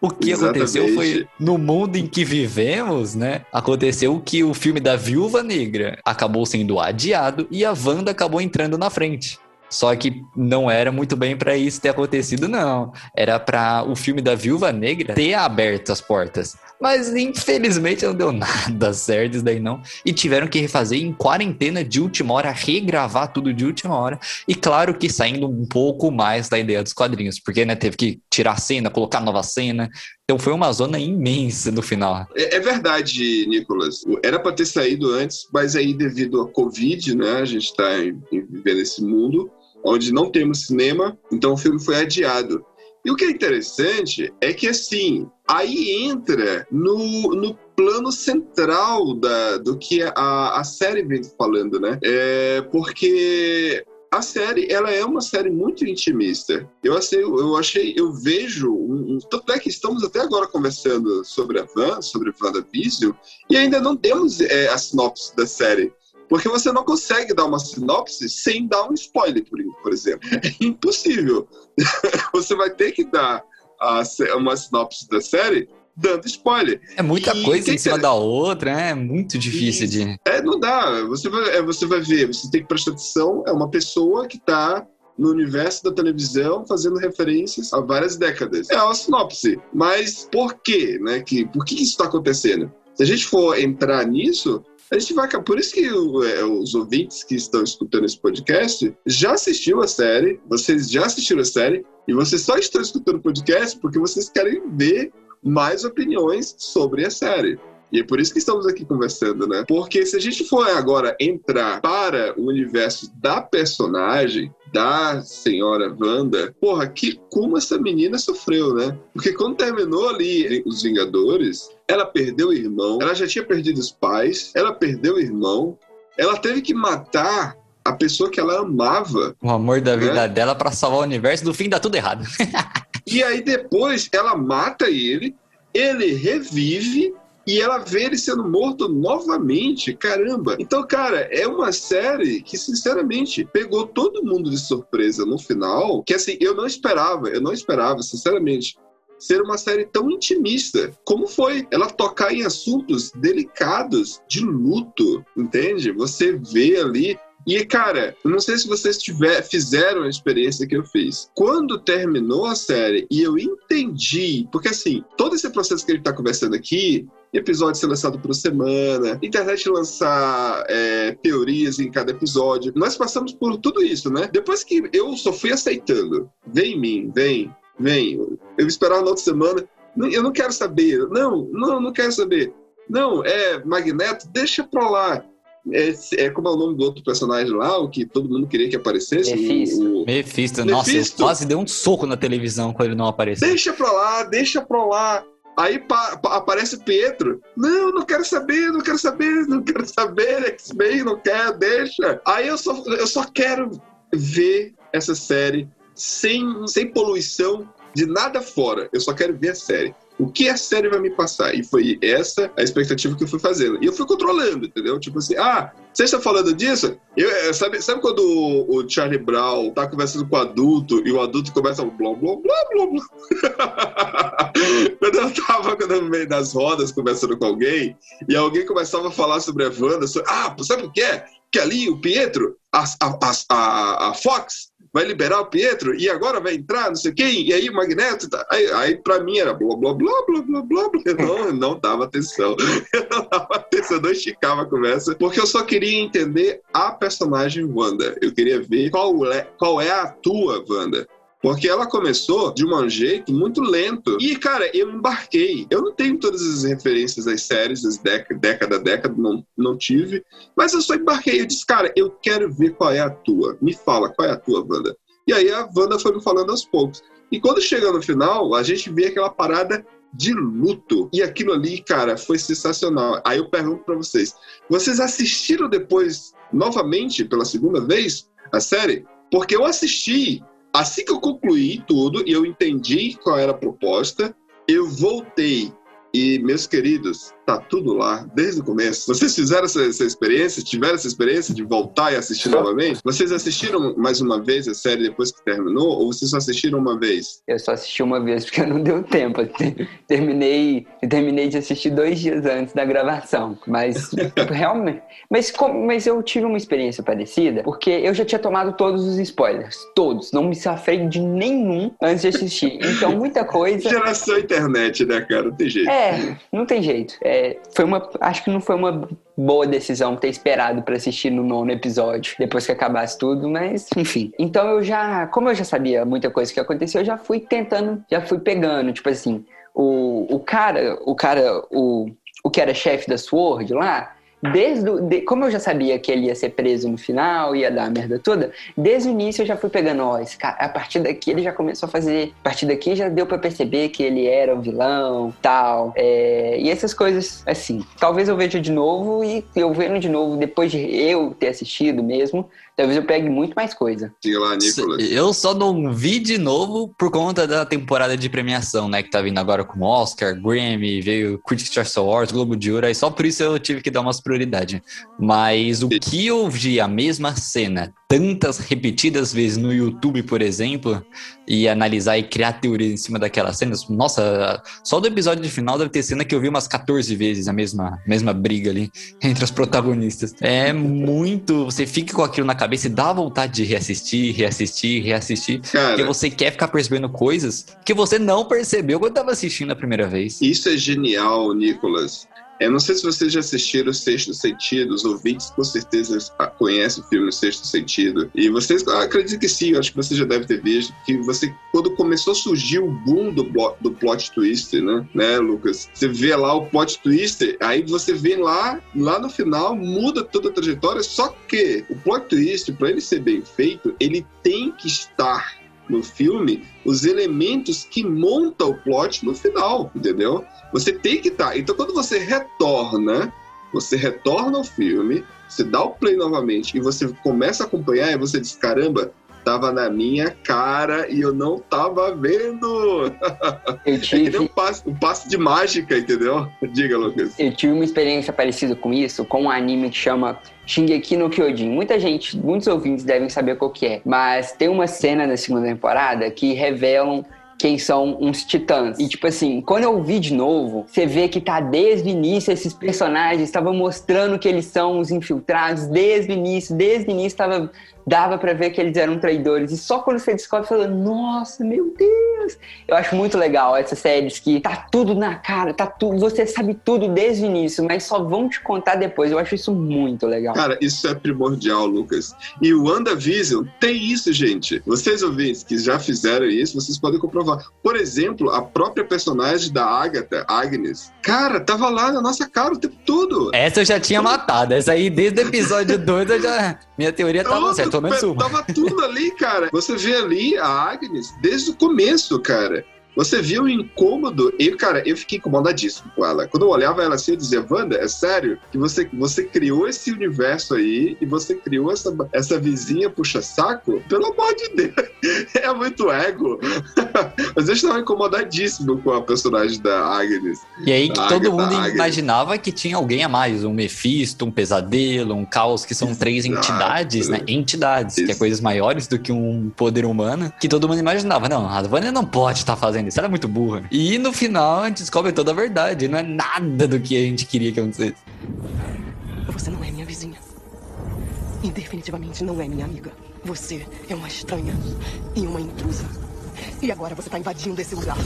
O que aconteceu foi, Exatamente. no mundo em que vivemos, né? Aconteceu que o filme da Viúva Negra acabou sendo adiado e a Wanda acabou entrando na frente. Só que não era muito bem pra isso ter acontecido, não. Era pra o filme da Viúva Negra ter aberto as portas. Mas infelizmente não deu [laughs] nada certo isso daí não. E tiveram que refazer em quarentena de última hora, regravar tudo de última hora. E claro que saindo um pouco mais da ideia dos quadrinhos, porque né, teve que tirar cena, colocar nova cena. Então foi uma zona imensa no final. É, é verdade, Nicolas. Era para ter saído antes, mas aí devido à Covid, né? A gente está vivendo esse mundo onde não temos cinema, então o filme foi adiado. E o que é interessante é que, assim, aí entra no, no plano central da, do que a, a série vem falando, né? É porque a série, ela é uma série muito intimista. Eu achei, eu achei, eu vejo, um, um- tanto é que estamos até agora conversando sobre a Van, sobre WandaVision, e ainda não temos é, a sinopse da série. Porque você não consegue dar uma sinopse sem dar um spoiler, por, por exemplo. É impossível. [laughs] você vai ter que dar a uma sinopse da série dando spoiler. É muita E coisa em cima da outra, né? É muito difícil de. É, não dá. Você vai, é, você vai ver, você tem que prestar atenção. É uma pessoa que está no universo da televisão fazendo referências a várias décadas. É uma sinopse. Mas por quê? Né? Que, por que isso está acontecendo? Se a gente for entrar nisso, a gente vai. Por isso que o- é, os ouvintes que estão escutando esse podcast já assistiram a série, vocês já assistiram a série, e vocês só estão escutando o podcast porque vocês querem ver mais opiniões sobre a série. E é por isso que estamos aqui conversando, né? Porque se a gente for agora entrar para o universo da personagem, da senhora Wanda, porra, que como essa menina sofreu, né? Porque quando terminou ali os Vingadores, ela perdeu o irmão, ela já tinha perdido os pais, ela perdeu o irmão, ela teve que matar a pessoa que ela amava. O amor da vida É. dela pra salvar o universo, no fim dá tudo errado. [laughs] E aí depois ela mata ele, ele revive e ela vê ele sendo morto novamente. Caramba! Então, cara, é uma série que, sinceramente, pegou todo mundo de surpresa no final. Que assim, eu não esperava, eu não esperava, sinceramente ser uma série tão intimista como foi. Ela tocar em assuntos delicados de luto, entende? Você vê ali e, cara, não sei se vocês tiver, fizeram a experiência que eu fiz. Quando terminou a série e eu entendi, porque assim, todo esse processo que a gente tá conversando aqui, episódio ser lançado por semana, internet lançar é, teorias em cada episódio, nós passamos por tudo isso, né? Depois que eu só fui aceitando, vem em mim, vem, vem, eu esperar na outra semana, eu não quero saber, não, não, não quero saber. Não, é Magneto, deixa pra lá. É, é, como é o nome do outro personagem lá, o que todo mundo queria que aparecesse? Mephisto. O, o... Mephisto, nossa, eu Mephisto. quase dei um soco na televisão quando ele não apareceu. Deixa pra lá, deixa pra lá. Aí pa- pa- aparece o Pietro. Não, não quero saber, não quero saber, [laughs] não quero saber, X-Men, não quero, deixa. Aí eu só, eu só quero ver essa série sem, sem poluição de nada fora. Eu só quero ver a série. O que a série vai me passar? E foi essa a expectativa que eu fui fazendo. E eu fui controlando, entendeu? Tipo assim, ah, você está falando disso? Eu, é, sabe, sabe quando o, o Charlie Brown tá conversando com o adulto e o adulto começa a blá blá blá blá blá. [laughs] quando eu tava no meio das rodas conversando com alguém e alguém começava a falar sobre a Wanda, sobre, ah, sabe o que é? Que ali o Pietro, a, a, a, a Fox, vai liberar o Pietro e agora vai entrar, não sei quem, e aí o Magneto. Tá, aí, aí pra mim era blá blá blá blá blá blá blá. Eu não, não dava atenção. [laughs] Eu não dava atenção, eu não esticava a conversa, porque eu só queria entender a personagem Wanda. Eu queria ver qual é, qual é a tua Wanda. Porque ela começou de um jeito muito lento. E, cara, eu embarquei. Eu não tenho todas as referências das séries, década, década década, não, não tive. Mas eu só embarquei. Eu disse, cara, eu quero ver qual é a tua. Me fala, qual é a tua, Wanda? E aí a Wanda foi me falando aos poucos. E quando chega no final, a gente vê aquela parada de luto. E aquilo ali, cara, foi sensacional. Aí eu pergunto pra vocês: vocês assistiram depois, novamente, pela segunda vez, a série? Porque eu assisti Assim que eu concluí tudo e eu entendi qual era a proposta, eu voltei. E, meus queridos, tá tudo lá desde o começo. Vocês fizeram essa, essa experiência, tiveram essa experiência de voltar e assistir novamente? Vocês assistiram mais uma vez a série depois que terminou? Ou vocês só assistiram uma vez? Eu só assisti uma vez porque não deu tempo. [laughs] Terminei, terminei de assistir dois dias antes da gravação. Mas [laughs] realmente. Mas, mas eu tive uma experiência parecida porque eu já tinha tomado todos os spoilers. Todos. Não me safrei de nenhum antes de assistir. Então, muita coisa. Geração internet, né, cara? Não tem jeito. É, não tem jeito. É, foi uma, acho que não foi uma boa decisão ter esperado pra assistir no nono episódio, depois que acabasse tudo, mas enfim. Então eu já, como eu já sabia muita coisa que aconteceu, eu já fui tentando, já fui pegando, tipo assim, o, o cara, o cara, o, o que era chefe da SWORD lá, desde o, de- como eu já sabia que ele ia ser preso no final, ia dar a merda toda, desde o início eu já fui pegando, ó, esse cara, a partir daqui ele já começou a fazer, a partir daqui já deu pra perceber que ele era um vilão, tal, é, e essas coisas, assim, talvez eu veja de novo e eu vendo de novo, depois de eu ter assistido mesmo, talvez eu pegue muito mais coisa. Diga lá, Nicolas. Eu só não vi de novo por conta da temporada de premiação, né? Que tá vindo agora com Oscar, Grammy, veio Critics' Choice Awards, Globo de Ouro, aí só por isso eu tive que dar umas prioridades. Mas o que eu vi a mesma cena tantas repetidas vezes no YouTube, por exemplo, e analisar e criar teoria em cima daquelas cenas, nossa, só do episódio de final deve ter cena que eu vi umas 14 vezes a mesma, mesma briga ali [laughs] entre os protagonistas. É muito. Você fica com aquilo na cabeça e dá vontade de reassistir, reassistir, reassistir. Porque Cara, você quer ficar percebendo coisas que você não percebeu quando tava assistindo a primeira vez. Isso é genial, Nicolas. Eu não sei se vocês já assistiram o Sexto Sentido, os ouvintes com certeza conhecem o filme O Sexto Sentido. E vocês, ah, acredito que sim, acho que você já deve ter visto, que você, quando começou a surgir o boom do, do plot twist, né, né, Lucas? Você vê lá o plot twist, aí você vê lá, lá no final, muda toda a trajetória, só que o plot twist, para ele ser bem feito, ele tem que estar no filme os elementos que montam o plot no final, entendeu? Você tem que estar. Então, quando você retorna, você retorna ao filme, você dá o play novamente e você começa a acompanhar e você diz: caramba, tava na minha cara e eu não tava vendo. Eu [laughs] É que um tive, passe, um passe de mágica, entendeu? [laughs] Diga, Lucas. eu tive uma experiência parecida com isso, com um anime que chama Shingeki no Kyojin. Muita gente, muitos ouvintes devem saber qual que é. Mas tem uma cena na segunda temporada que revelam quem são uns titãs. E tipo assim, quando eu vi de novo, você vê que tá desde o início esses personagens estavam mostrando que eles são os infiltrados desde o início, desde o início tava dava pra ver que eles eram traidores. E só quando você descobre, você fala, nossa, meu Deus! Eu acho muito legal essas séries que tá tudo na cara, tá tudo, você sabe tudo desde o início, mas só vão te contar depois. Eu acho isso muito legal. Cara, isso é primordial, Lucas. E o WandaVision tem isso, gente. Vocês ouvintes que já fizeram isso, vocês podem comprovar. Por exemplo, a própria personagem da Agatha, Agnes, cara, tava lá na nossa cara o tempo todo. Essa eu já tinha matado. Essa aí, desde o episódio [laughs] 2, eu já. Minha teoria tava Todo, certa, pelo menos uma. Tava tudo ali, cara. Você vê ali a Agnes desde o começo, cara. Você viu o incômodo e, cara, eu fiquei incomodadíssimo com ela. Quando eu olhava ela assim, eu dizia, Wanda, é sério que você, você criou esse universo aí e você criou essa, essa vizinha puxa-saco? Pelo amor de Deus, [laughs] é muito ego. [laughs] Mas eu estava incomodadíssimo com a personagem da Agnes. E aí que todo mundo Agnes. imaginava que tinha alguém a mais, um Mephisto, um pesadelo, um caos, que são três Exato. entidades, né? Entidades, que é Isso. coisas maiores do que um poder humano, que todo mundo imaginava. Não, a Vânia não pode estar fazendo isso, ela é muito burra. E no final a gente descobre toda a verdade, não é nada do que a gente queria que acontecesse. Você não é minha vizinha. E definitivamente não é minha amiga. Você é uma estranha e uma intrusa. E agora você tá invadindo esse lugar.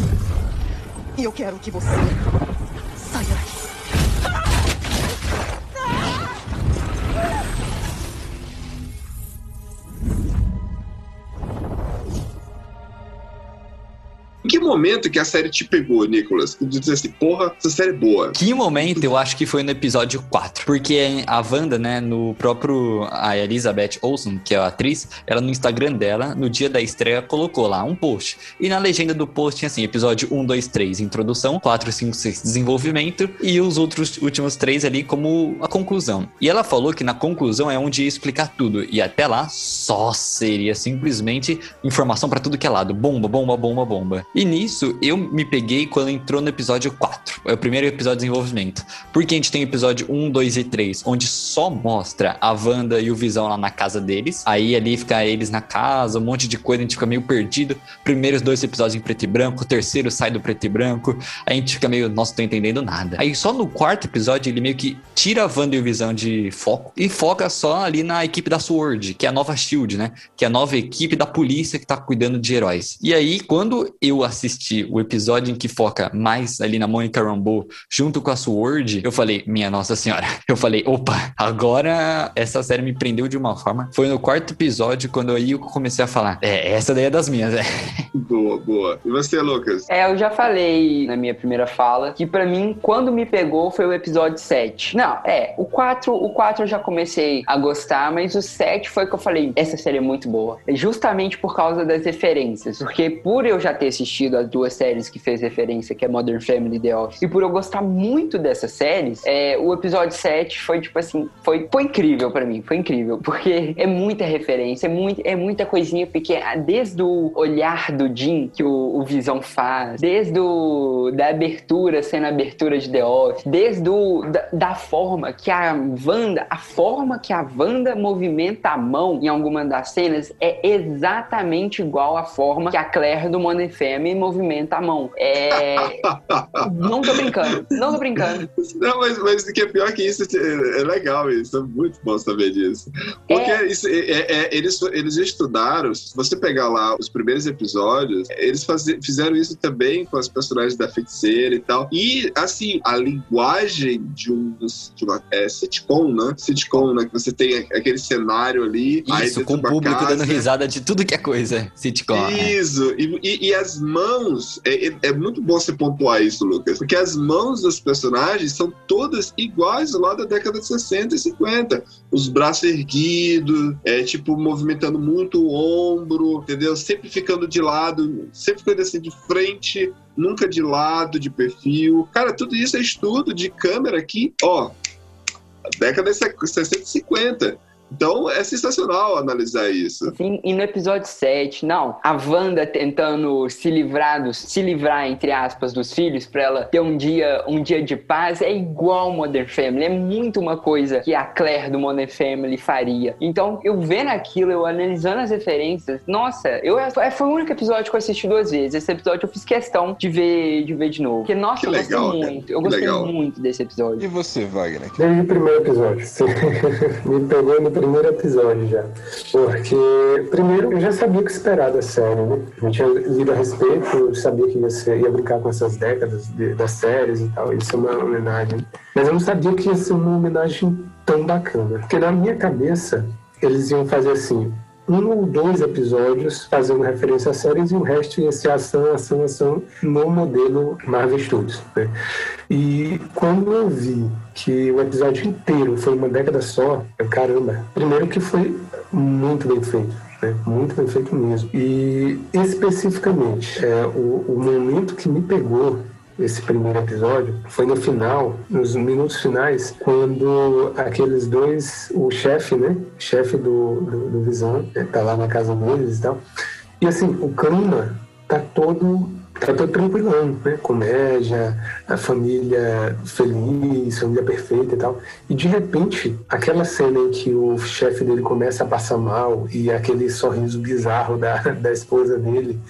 E eu quero que você Em que momento que a série te pegou, Nicolas? Que disse assim, porra, essa série é boa. Que momento eu acho que foi no episódio 4. Porque a Wanda, né, no próprio. A Elizabeth Olsen, que é a atriz, ela no Instagram dela, no dia da estreia, colocou lá um post. E na legenda do post tinha assim: episódio 1, 2, 3, introdução, 4, 5, 6, desenvolvimento, e os outros últimos três ali como a conclusão. E ela falou que na conclusão é onde ia explicar tudo. E até lá só seria simplesmente informação pra tudo que é lado: bomba, bomba, bomba, bomba. E nisso eu me peguei quando entrou no episódio 4. É o primeiro episódio de desenvolvimento. Porque a gente tem episódio 1, 2 e 3, onde só mostra a Wanda e o Visão lá na casa deles. Aí ali fica eles na casa, um monte de coisa, a gente fica meio perdido. Primeiros dois episódios em preto e branco, o terceiro sai do preto e branco. A gente fica meio, nossa, tô entendendo nada. Aí só no quarto episódio ele meio que tira a Wanda e o Visão de foco e foca só ali na equipe da SWORD, que é a nova SHIELD, né? Que é a nova equipe da polícia que tá cuidando de heróis. E aí, quando eu assisti o episódio em que foca mais ali na Mônica Rambeau junto com a SWORD, eu falei, minha nossa senhora. [laughs] Eu falei, opa, agora essa série me prendeu de uma forma. Foi no quarto episódio quando aí eu comecei a falar, é, essa daí é das minhas, é. [laughs] Boa, boa. E você, Lucas? É, eu já falei na minha primeira fala que pra mim, quando me pegou, foi o episódio 7. Não, é, o 4, o 4 eu já comecei a gostar, mas o 7 foi que eu falei, essa série é muito boa. Justamente por causa das referências. Porque por eu já ter assistido as duas séries que fez referência, que é Modern Family e The Office, e por eu gostar muito dessas séries, é, o episódio 7 foi tipo assim, foi, foi incrível pra mim, foi incrível. Porque [laughs] é muita referência, é, muito, é muita coisinha pequena, desde o olhar do Jim que o, o Visão faz, desde o, da abertura, sendo a abertura de The Office, desde o, da, da forma que a Wanda, a forma que a Wanda movimenta a mão em alguma das cenas é exatamente igual à forma que a Claire do Modern Family movimenta a mão. É... [laughs] não tô brincando, não tô brincando. Não, mas, mas o que é pior que isso, é, é legal isso, é muito bom saber disso. Porque É. isso, é- é- é- eles, eles estudaram, se você pegar lá os primeiros episódios, eles faze- fizeram isso também com as personagens da feiticeira e tal. E, assim, a linguagem de um de uma é, sitcom, né? Sitcom, né? Que você tem aquele cenário ali. Isso, com o público casa, dando risada de tudo que é coisa. Sitcom. né? Isso, e, e- e as mãos, é, é- é muito bom você pontuar isso, Lucas, porque as mãos dos personagens são todas iguais lá da década de 60 e 50. Os braços erguidos, é, tipo, movimentando muito o ombro, entendeu? Sempre ficando de lado, sempre ficando assim de frente, nunca de lado, de perfil. Cara, tudo isso é estudo de câmera aqui, ó, década de 60 e 50. Então é sensacional analisar isso. Sim, e no episódio 7, não, a Wanda tentando se livrar dos, se livrar entre aspas dos filhos para ela ter um dia, um dia de paz é igual Modern Family, é muito uma coisa que a Claire do Modern Family faria. Então, eu vendo aquilo, eu analisando as referências, nossa, eu foi o único episódio que eu assisti duas vezes. Esse episódio eu fiz questão de ver de ver de novo. Porque nossa, Que eu gostei legal, cara. muito. Eu gostei legal. muito desse episódio. E você, Wagner? Desde o primeiro episódio. [laughs] Me pegou no primeiro episódio já. Porque, primeiro, eu já sabia o que esperar da série, né? Eu tinha lido a respeito, eu sabia que ia, ser, ia brincar com essas décadas de- das séries e tal. Isso é uma homenagem. Mas eu não sabia que ia ser uma homenagem tão bacana. Porque na minha cabeça, eles iam fazer assim. Um ou dois episódios fazendo referência às séries e o resto ia ser ação, ação, ação no modelo Marvel Studios. Né? E quando eu vi que o episódio inteiro foi uma década só, eu, caramba, primeiro que foi muito bem feito. né? Muito bem feito mesmo. E especificamente, é, o, o momento que me pegou esse primeiro episódio foi no final, nos minutos finais, quando aqueles dois, o chefe, né? Chefe do, do, do Visão, né, tá lá na casa deles e tal. E assim, o clima tá todo. Tá todo tranquilão, né? Comédia, a família feliz, família perfeita e tal. E de repente, aquela cena em que o chefe dele começa a passar mal e aquele sorriso bizarro da, da esposa dele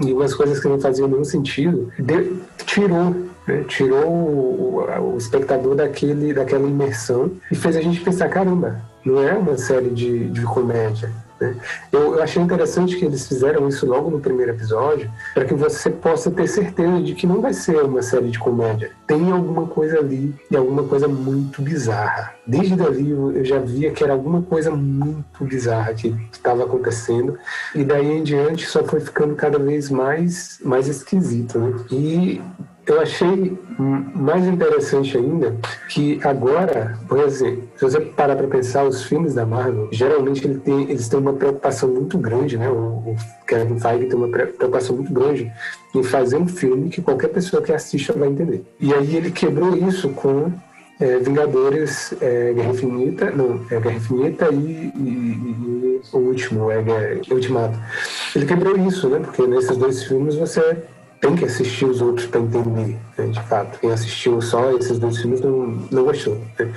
e umas coisas que não faziam nenhum sentido, de- tirou, né? tirou o, o- espectador daquele, daquela imersão e fez a gente pensar, caramba, não é uma série de, de comédia. Né? Eu, eu achei interessante que eles fizeram isso logo no primeiro episódio, para que você possa ter certeza de que não vai ser uma série de comédia. Tem alguma coisa ali e alguma coisa muito bizarra. Desde ali eu eu já via que era alguma coisa muito bizarra que estava acontecendo e daí em diante só foi ficando cada vez mais mais esquisito, né? E eu achei mais interessante ainda que agora, por exemplo, se você parar para pensar, os filmes da Marvel, geralmente ele tem, eles têm uma preocupação muito grande, né? O, o Kevin Feige tem uma pre- preocupação muito grande em fazer um filme que qualquer pessoa que assista vai entender. E aí ele quebrou isso com é, Vingadores, é, Guerra Infinita, não, é Guerra Infinita e, e- e o último, é Guerra- Ultimato. Ele quebrou isso, né? Porque nesses dois filmes você tem que assistir os outros para entender, né, de fato. Quem assistiu só esses dois filmes não, não gostou. né?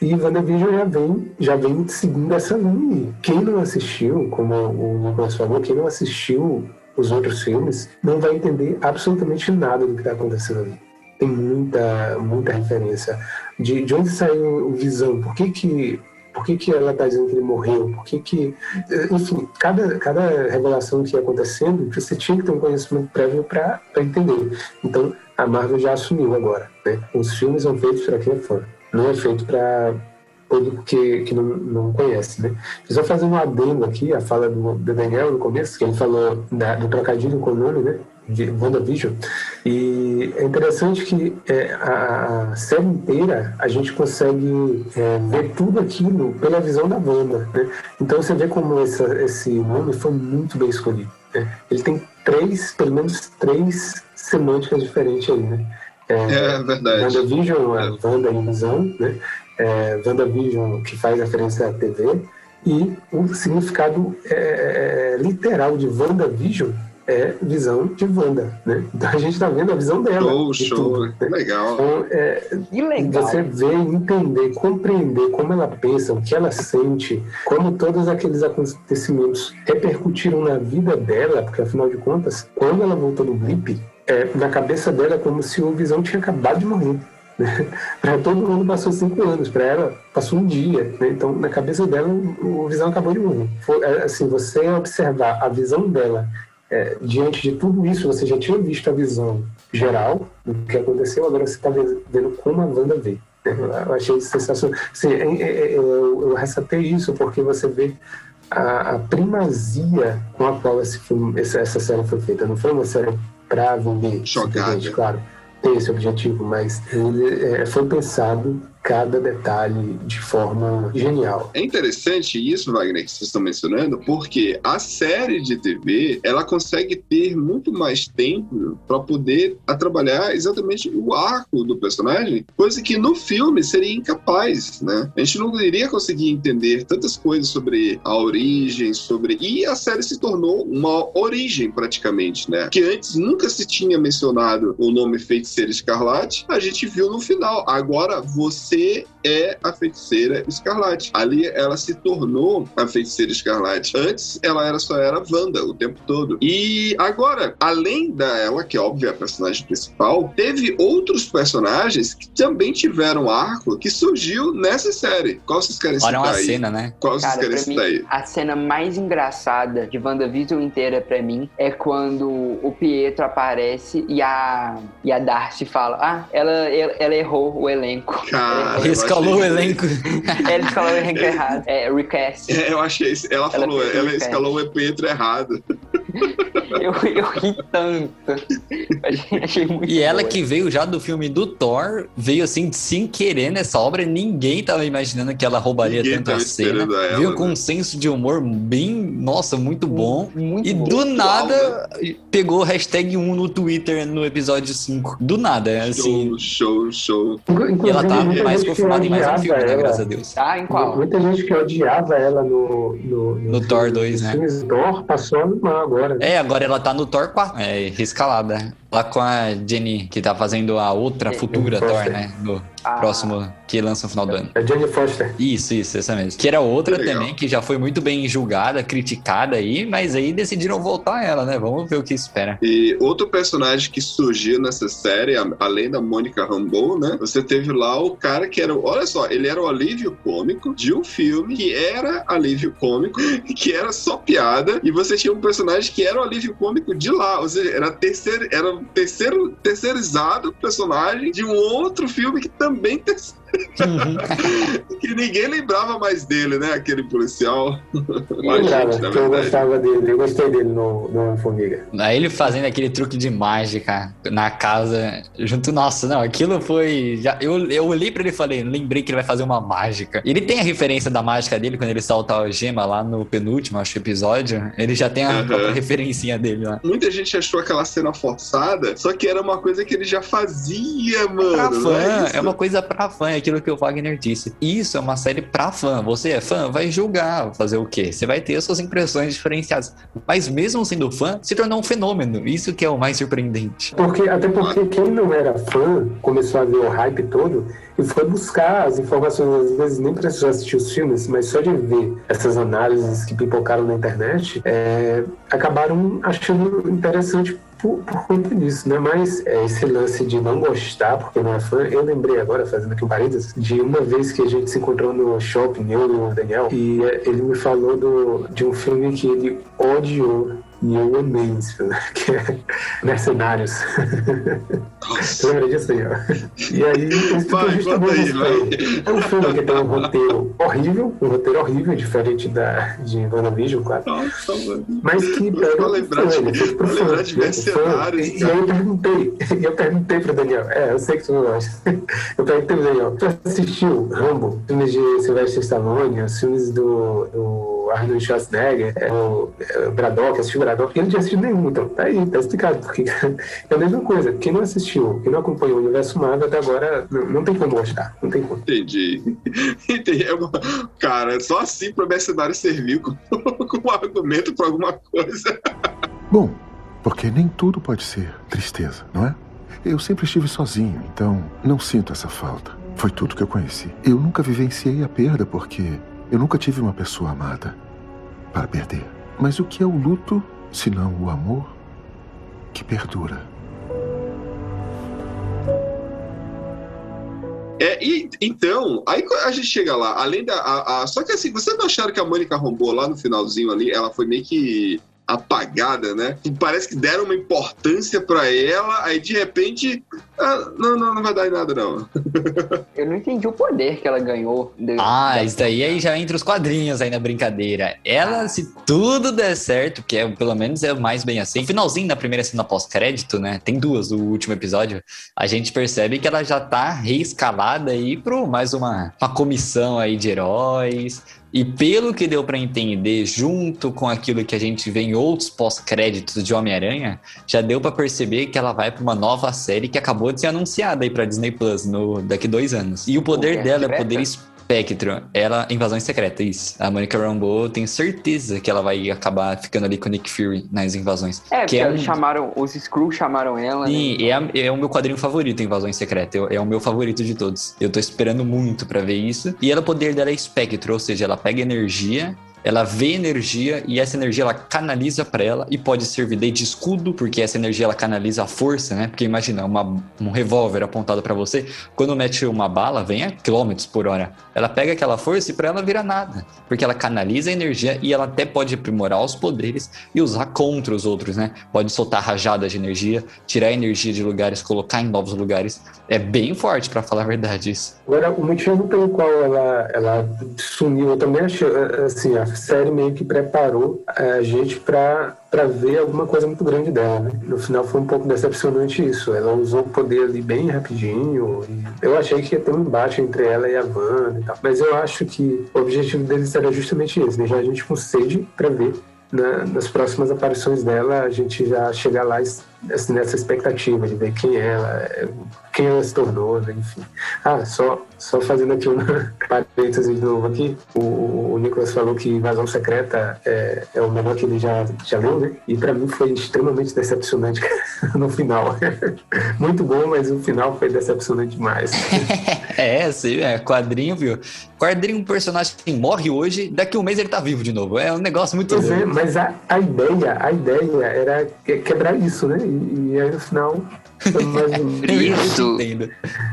E WandaVision já vem, já vem seguindo essa linha. Quem não assistiu, como o Nicolas falou, quem não assistiu os outros filmes, não vai entender absolutamente nada do que está acontecendo ali. Tem muita, muita referência. De, de onde saiu o Visão? Por que que por que, que ela está dizendo que ele morreu? Por que que... Enfim, cada, cada revelação que ia acontecendo, você tinha que ter um conhecimento prévio para entender. Então, a Marvel já assumiu agora. Né? Os filmes são feitos para quem é fã. Não é feito para público que, que não, não conhece, né? Só fazendo um adendo aqui, a fala do, do Daniel no começo, que ele falou da- do trocadilho com o nome, né? De WandaVision. E é interessante que é, a, a série inteira a gente consegue é, ver tudo aquilo pela visão da Wanda, né? Então você vê como essa, esse nome foi muito bem escolhido. né? Ele tem três, pelo menos três semânticas diferentes aí, né? É verdade. WandaVision, a Wanda em visão, né? É, WandaVision, que faz referência à TV, e o significado é, é, literal de WandaVision é visão de Wanda, né? Então a gente está vendo a visão dela. Show, de show. tudo, né? Legal. Então, é, Que legal. você ver, entender, compreender como ela pensa, o que ela sente, como todos aqueles acontecimentos repercutiram na vida dela, porque afinal de contas, quando ela voltou do blip, é, na cabeça dela é como se o Visão tinha acabado de morrer. [laughs] Né? Para todo mundo passou cinco anos, para ela passou um dia. Né? Então, na cabeça dela, o Visão acabou de morrer. É, assim, você observar a visão dela é, diante de tudo isso, você já tinha visto a visão geral do que aconteceu, agora você está vendo como a Wanda vê. né? Eu achei sensacional. Assim, é- é- eu, eu ressaltei isso porque você vê a, a primazia com a qual esse filme, essa, essa série foi feita. Não foi uma série para vender, Jogada. claro. Tem esse objetivo, mas ele é, foi pensado cada detalhe de forma genial. É interessante isso, Wagner, que vocês estão mencionando, porque a série de TV ela consegue ter muito mais tempo para poder trabalhar exatamente o arco do personagem, coisa que no filme seria incapaz, né? A gente não iria conseguir entender tantas coisas sobre a origem, sobre e a série se tornou uma origem praticamente, né? Que antes nunca se tinha mencionado o nome Feiticeira Escarlate, a gente viu no final. Agora você é a Feiticeira Escarlate. Ali ela se tornou a Feiticeira Escarlate. Antes ela era só era Wanda o tempo todo. E agora, além dela, que é óbvio a personagem principal, teve outros personagens que também tiveram arco que surgiu nessa série. Qual vocês querem Olha citar uma aí? cena, né? Qual vocês Cara, querem pra mim, citar aí? a cena mais engraçada de WandaVision inteira pra mim é quando o Pietro aparece e a, e a Darcy fala: Ah, ela, ela, ela errou o elenco. Cara, eu Escalou o elenco. [laughs] Ela escalou o elenco errado. É, recast. É, eu achei isso. Ela, falou, fez ela escalou o Pietro errado. [laughs] Eu, eu ri tanto. Achei, achei muito E ela boa. que veio já do filme do Thor, veio assim sem querer nessa obra, ninguém tava imaginando que ela roubaria Ninguém tanto a cena. ela, veio com né? um senso de humor bem, nossa, muito bom. Muito E boa. do nada pegou hashtag 1 no Twitter no episódio 5. Do nada, é assim. Show, show, show. Inclusive, E ela tá muita mais confirmada em mais um odiava filme, né? ela. Graças a Deus. Tá, em qual? Muita gente que odiava ela no, no, No Thor 2, nos né? Thor passou a agora. É, agora ela tá no Thor 4, é, rescalada. Lá com a Jenny, que tá fazendo a outra É, futura Jenny Thor, Foster. né? No Ah. próximo, que lança no final do ano. A Jane Foster. Isso, isso, essa mesmo. Que era outra legal. também, que já foi muito bem julgada, criticada aí, mas aí decidiram voltar ela, né? Vamos ver o que espera. E outro personagem que surgiu nessa série, além da Mônica Rambeau, né? Você teve lá o cara que era. Olha só, ele era o alívio cômico de um filme que era alívio cômico, [laughs] que era só piada, e você tinha um personagem que era o alívio cômico de lá. Ou seja, era, terceiro, era terceiro, terceirizado personagem de um outro filme que também ter- que ninguém lembrava mais dele, né? Aquele policial. Eu que eu gostava dele. Eu gostei dele no, no Homem-Formiga. Aí ele fazendo aquele truque de mágica na casa, junto. Nossa, não, aquilo foi. Já, eu, eu olhei pra ele e falei, lembrei que ele vai fazer uma mágica. Ele tem a referência da mágica dele quando ele salta a gema lá no penúltimo, acho, episódio. Ele já tem a própria referencinha dele lá. Muita gente achou aquela cena forçada, só que era uma coisa que ele já fazia, mano. Pra fã, isso? é uma coisa pra fã, aquilo que o Wagner disse. Isso é uma série pra fã. Você é fã, vai julgar, fazer o quê? Você vai ter as suas impressões diferenciadas. Mas mesmo sendo fã, se tornou um fenômeno. Isso que é o mais surpreendente. Porque, até porque quem não era fã começou a ver o hype todo e foi buscar as informações, às vezes nem precisou assistir os filmes, mas só de ver essas análises que pipocaram na internet, é, acabaram achando interessante por, por conta disso, né? Mas é, esse lance de não gostar porque não é fã, eu lembrei agora, fazendo aqui um parênteses, de uma vez que a gente se encontrou no shopping, eu e o Daniel, e é, ele me falou do, de um filme que ele odiou. E eu amei esse filme, [laughs] que é Mercenários. Você lembra disso aí, ó? E aí, justamente conta aí, ele. É um filme que tem um roteiro horrível, um roteiro horrível, diferente da, de WandaVision, claro. Nossa. Mas que pega o lembrar fã, de- pro fã, lembrar de né, Mercenários, fã. E, aí eu perguntei, [laughs] eu perguntei pro Daniel, é, eu sei que tu não gosta. [laughs] Eu perguntei pro Daniel, tu assistiu Rambo, filmes de Sylvester Stallone, os filmes do, do Arnold Schwarzenegger, é, o é, o Braddock, assistiu o Braddock, e ele não tinha assistido nenhum, então tá aí, tá explicado, porque [laughs] é a mesma coisa, quem não assistiu, quem não acompanhou o universo Marvel até agora, não, não tem como gostar, não tem como. Entendi. [laughs] Entendi. É uma- Cara, só assim pro mercenário servir com, [laughs] com um argumento pra alguma coisa. Bom, porque nem tudo pode ser tristeza, não é? Eu sempre estive sozinho, então não sinto essa falta. Foi tudo que eu conheci. Eu nunca vivenciei a perda porque eu nunca tive uma pessoa amada para perder. Mas o que é o luto, se não o amor que perdura? É, e então, aí a gente chega lá, além da. a- a- só que assim, vocês não acharam que a Mônica rombou lá no finalzinho ali, ela foi meio que apagada, né? Parece que deram uma importância pra ela, aí de repente Ah, não, não, não vai dar em nada, não. [laughs] Eu não entendi o poder que ela ganhou. de- Ah, da- isso daí aí já [laughs] entra os quadrinhos aí na brincadeira. Ela, se tudo der certo, que é, pelo menos é o mais bem assim. No finalzinho da primeira cena pós-crédito, né? Tem duas do último episódio. A gente percebe que ela já tá reescalada aí pro mais uma, uma comissão aí de heróis. E pelo que deu pra entender, junto com aquilo que a gente vê em outros pós-créditos de Homem-Aranha, já deu pra perceber que ela vai pra uma nova série que acabou de ser anunciada aí pra Disney Plus no, daqui dois anos. E o poder Guerra dela é Secreta? poder Spectrum, ela, invasão secreta, isso. A Monica Rambeau, eu tenho certeza que ela vai acabar ficando ali com o Nick Fury nas invasões. É, que porque é eles um- chamaram, os Screw chamaram ela. Sim, né? é, é o meu quadrinho favorito, Invasões Secreta. É o meu favorito de todos. Eu tô esperando muito pra ver isso. E ela, o poder dela é Spectrum, ou seja, ela pega energia. Ela vê energia e essa energia ela canaliza pra ela e pode servir de escudo, porque essa energia ela canaliza a força, né? Porque imagina, uma, um revólver apontado pra você, quando mete uma bala, vem a quilômetros por hora. Ela pega aquela força e pra ela vira nada, porque ela canaliza a energia e ela até pode aprimorar os poderes e usar contra os outros, né? Pode soltar rajadas de energia, tirar energia de lugares, colocar em novos lugares. É bem forte, pra falar a verdade, isso. Agora, o motivo pelo qual ela, ela sumiu, eu também acho, eh, assim, a série meio que preparou a gente para ver alguma coisa muito grande dela, né? No final foi um pouco decepcionante isso. Ela usou o poder ali bem rapidinho. e eu achei que ia ter um embate entre ela e a Wanda e tal. Mas eu acho que o objetivo deles era justamente esse, deixar a gente com sede para ver na- nas próximas aparições dela, a gente já chegar lá assim, nessa expectativa de ver quem ela é, quem ela se tornou, né? enfim. Ah, só, só fazendo aqui [laughs] uma parêntese de novo aqui, o, o Nicolas falou que Invasão Secreta é, é o melhor que ele já, já leu, né? E pra mim foi extremamente decepcionante [laughs] no final. [laughs] Muito bom, mas o final foi decepcionante demais. É, sim, é quadrinho, viu? Quadrinho, um personagem que morre hoje, daqui a um mês ele tá vivo de novo. É um negócio muito Pois é, mas a, a ideia, a ideia era que- quebrar isso, né? E, e aí no final um... [laughs] Por Eu isso,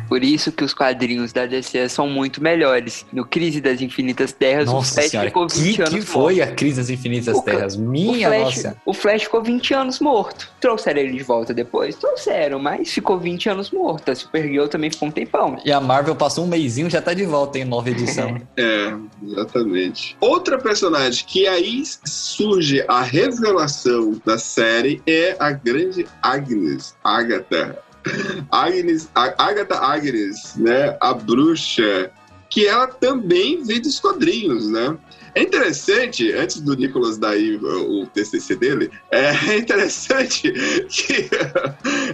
por isso que os quadrinhos da DC são muito melhores. No Crise das Infinitas Terras, o Nossa Flash senhora, ficou 20 que, anos que foi morto. a Crise das Infinitas O Terras? O Minha Flash, nossa. o Flash ficou 20 anos morto. Trouxeram ele de volta depois? Trouxeram, mas ficou 20 anos morto. A Supergirl também ficou um tempão. E a Marvel passou um mêsinho já tá de volta em nova edição. [laughs] É, exatamente. Outra personagem que aí surge a revelação da série é a grande Agnes, Agatha. Agnes, a- Agatha Agnes, né? A bruxa, que ela também veio dos quadrinhos, né? É interessante, antes do Nicolas dar aí o TCC dele, é [laughs] interessante que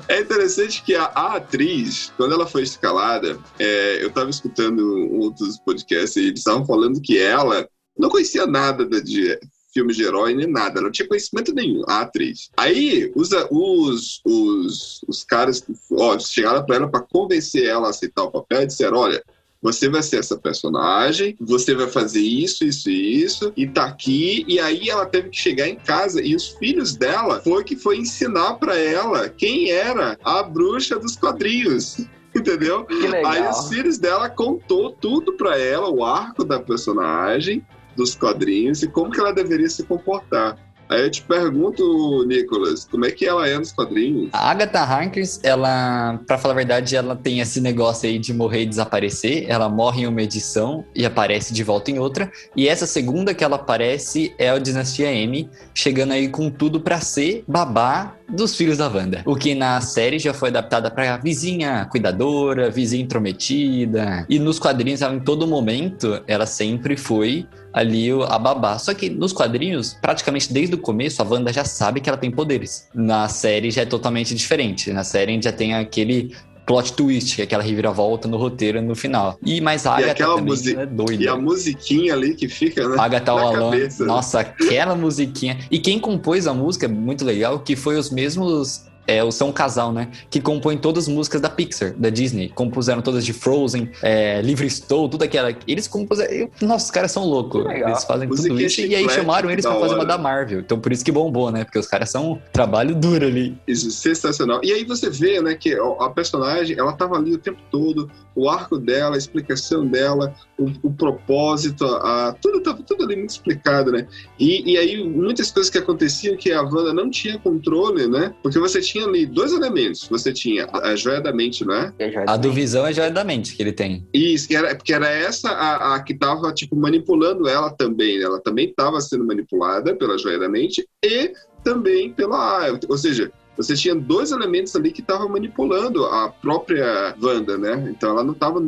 é interessante que a, a atriz, quando ela foi escalada, é, eu estava escutando outros podcasts e eles estavam falando que ela não conhecia nada da- de filmes de herói nem nada, ela não tinha conhecimento nenhum, a atriz. Aí os, os, os, os caras ó, chegaram para ela para convencer ela a aceitar o papel e disseram: olha. Você vai ser essa personagem, você vai fazer isso, isso e isso, e tá aqui. E aí ela teve que chegar em casa e os filhos dela foi que foi ensinar para ela quem era a bruxa dos quadrinhos. [laughs] Entendeu? Aí os filhos dela contou tudo pra ela, o arco da personagem, dos quadrinhos e como que ela deveria se comportar. Aí eu te pergunto, Nicolas, como é que ela é nos quadrinhos? A Agatha Harkness, ela, pra falar a verdade, ela tem esse negócio aí de morrer e desaparecer. Ela morre em uma edição e aparece de volta em outra. E essa segunda que ela aparece é a Dinastia M, chegando aí com tudo pra ser babá dos filhos da Wanda. O que na série já foi adaptada pra vizinha cuidadora, vizinha intrometida. E nos quadrinhos, ela, em todo momento, ela sempre foi ali o- a babá. Só que nos quadrinhos, praticamente desde o começo, a Wanda já sabe que ela tem poderes. Na série já é totalmente diferente. Na série a gente já tem aquele plot twist, que é aquela reviravolta no roteiro no final. E mais a Agatha aquela também musi- é doida. E a musiquinha ali que fica, né? Agatha na Allan, cabeça. nossa, aquela musiquinha. E quem compôs a música, muito legal, que foi os mesmos. É, São Casal, né? Que compõem todas as músicas da Pixar, da Disney. Compuseram todas de Frozen, é, Livre Estou, tudo aquela. Eles compuseram. Nossa, os caras são loucos. Eles fazem tudo Musiquinha isso. E aí chamaram eles pra fazer uma da Marvel. Então por isso que bombou, né? Porque os caras são um trabalho duro ali. Isso, sensacional. E aí você vê, né, que a a personagem, ela tava ali o tempo todo, o arco dela, a explicação dela, o, o propósito, a, a- tudo tava tudo ali muito explicado, né? E, e aí muitas coisas que aconteciam que a Wanda não tinha controle, né? Porque você tinha ali dois elementos. Você tinha a joia da mente, não é? E a A do. Visão é joia da mente que ele tem. Isso, que era, porque era essa a, a que tava, tipo, manipulando ela também. né? Ela também estava sendo manipulada pela joia da mente e também pela. Ou seja, você tinha dois elementos ali que estavam manipulando a própria Wanda, né? Então ela não estava.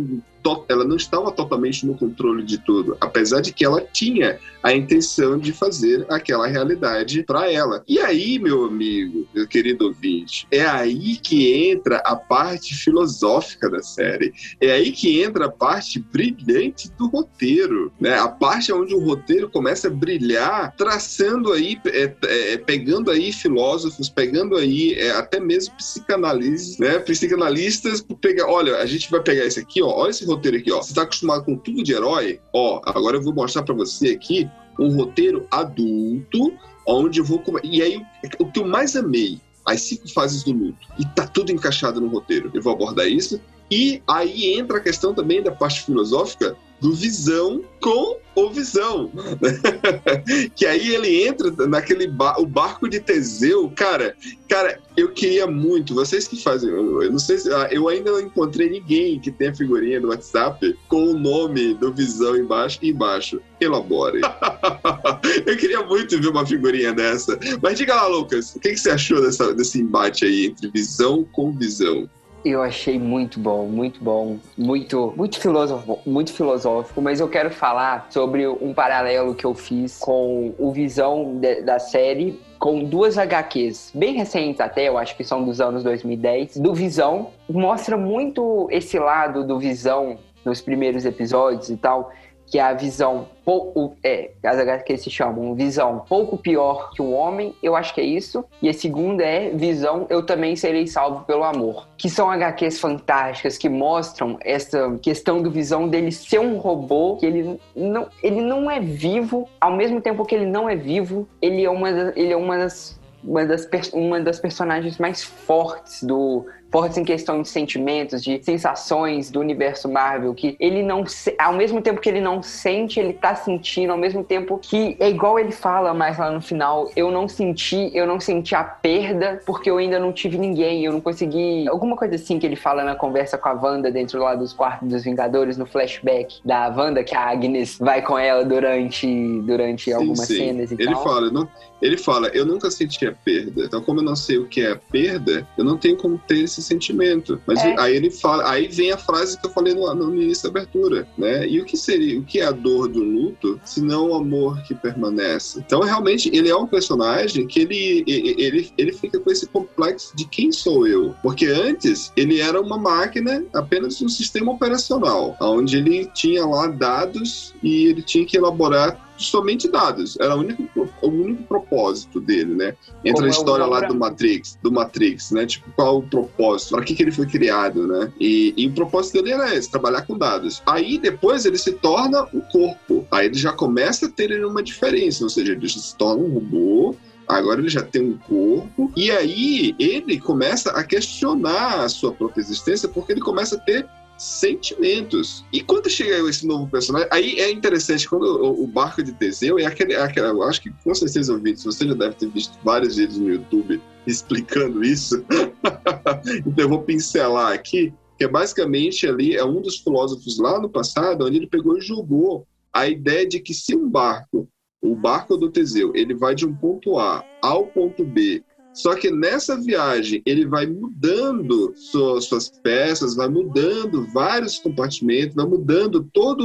Ela não estava totalmente no controle de tudo, apesar de que ela tinha a intenção de fazer aquela realidade para ela. E aí, meu amigo, meu querido ouvinte, é aí que entra a parte filosófica da série. É aí que entra a parte brilhante do roteiro, né? A parte onde o roteiro começa a brilhar, traçando aí, é, é, pegando aí filósofos, pegando aí é, até mesmo psicanalistas, né? Psicanalistas, pegar, olha, a gente vai pegar esse aqui, ó, olha esse roteiro aqui, ó. Você tá acostumado com tudo de herói? Ó, agora eu vou mostrar para você aqui um roteiro adulto, onde eu vou. E aí, o que eu mais amei, as cinco fases do luto, e tá tudo encaixado no roteiro. Eu vou abordar isso. E aí entra a questão também da parte filosófica do visão com o visão. [laughs] que aí ele entra naquele ba o barco de Teseu, cara. Cara, eu queria muito, vocês que fazem, eu eu não sei se ah, eu ainda não encontrei ninguém que tenha figurinha do WhatsApp com o nome do Visão embaixo e embaixo. Elabore. [laughs] eu queria muito ver uma figurinha dessa. Mas diga lá, Lucas, o que, que você achou dessa, desse embate aí entre visão com visão? Eu achei muito bom, muito bom, muito, muito filosófico, muito filosófico, mas eu quero falar sobre um paralelo que eu fiz com o Visão de- da série com duas HQs bem recentes até, eu acho que são dos anos 2010, do Visão. Mostra muito esse lado do Visão nos primeiros episódios e tal, que é a visão pouco é, as HQs se chamam visão pouco pior que um homem, eu acho que é isso. E a segunda é visão eu também serei salvo pelo amor, que são HQs fantásticas que mostram essa questão do visão dele ser um robô, que ele não ele não é vivo, ao mesmo tempo que ele não é vivo, ele é uma ele é uma das uma das, uma das personagens mais fortes do fortes em questão de sentimentos, de sensações do universo Marvel, que ele não se- ao mesmo tempo que ele não sente, ele tá sentindo, ao mesmo tempo que é igual ele fala mais lá no final, eu não senti, eu não senti a perda porque eu ainda não tive ninguém, eu não consegui, alguma coisa assim que ele fala na conversa com a Wanda dentro lá dos quartos dos Vingadores no flashback da Wanda que a Agnes vai com ela durante durante Sim, algumas sim. cenas e Ele tal. fala, não, ele fala, eu nunca senti a perda. Então, como eu não sei o que é a perda, eu não tenho como ter esse sentimento. Mas É. aí ele fala, aí vem a frase que eu falei no, no início da abertura, né? E o que seria, o que é a dor do luto, se não o amor que permanece? Então, realmente, ele é um personagem que ele, ele, ele, ele fica com esse complexo de quem sou eu? Porque antes ele era uma máquina, apenas um sistema operacional, onde ele tinha lá dados e ele tinha que elaborar somente dados. Era o único, o único propósito dele, né? Entra Como a é história lá Lembra- do Matrix, do Matrix, né? Tipo, qual o propósito? Para que, que ele foi criado, né? E, e o propósito dele era esse, trabalhar com dados. Aí depois ele se torna o corpo. Aí ele já começa a ter uma diferença, ou seja, ele se torna um robô. Agora ele já tem um corpo, e aí ele começa a questionar a sua própria existência, porque ele começa a ter sentimentos. E quando chega esse novo personagem, aí é interessante, quando o, o barco de Teseu é aquele, é aquele- eu acho que com certeza ouvintes, você já deve ter visto vários vídeos no YouTube explicando isso. [laughs] então eu vou pincelar aqui, que é basicamente ali é um dos filósofos lá no passado, onde ele pegou e jogou a ideia de que se um barco, o barco do Teseu, ele vai de um ponto A ao ponto B só que nessa viagem ele vai mudando suas, suas peças, vai mudando vários compartimentos, vai mudando toda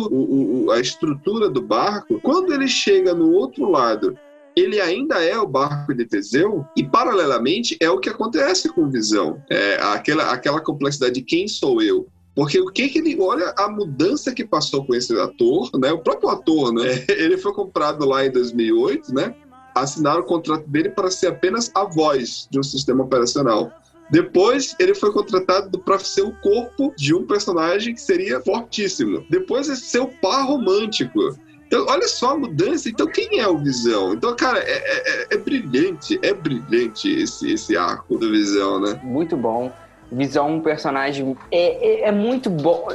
a estrutura do barco. Quando ele chega no outro lado, ele ainda é o barco de Teseu e paralelamente é o que acontece com Visão, é aquela, aquela complexidade de quem sou eu. Porque o que que ele olha a mudança que passou com esse ator, né? O próprio ator, né? [laughs] Ele foi comprado lá em 2008, né? Assinaram o contrato dele para ser apenas a voz de um sistema operacional. Depois, ele foi contratado para ser o corpo de um personagem que seria fortíssimo. Depois, ele ser o par romântico. Então, olha só a mudança. Então, quem é o Visão? Então, cara, é, é, é brilhante, é brilhante esse, esse arco do Visão, né? Muito bom. Visão, um personagem é, é, é muito bom.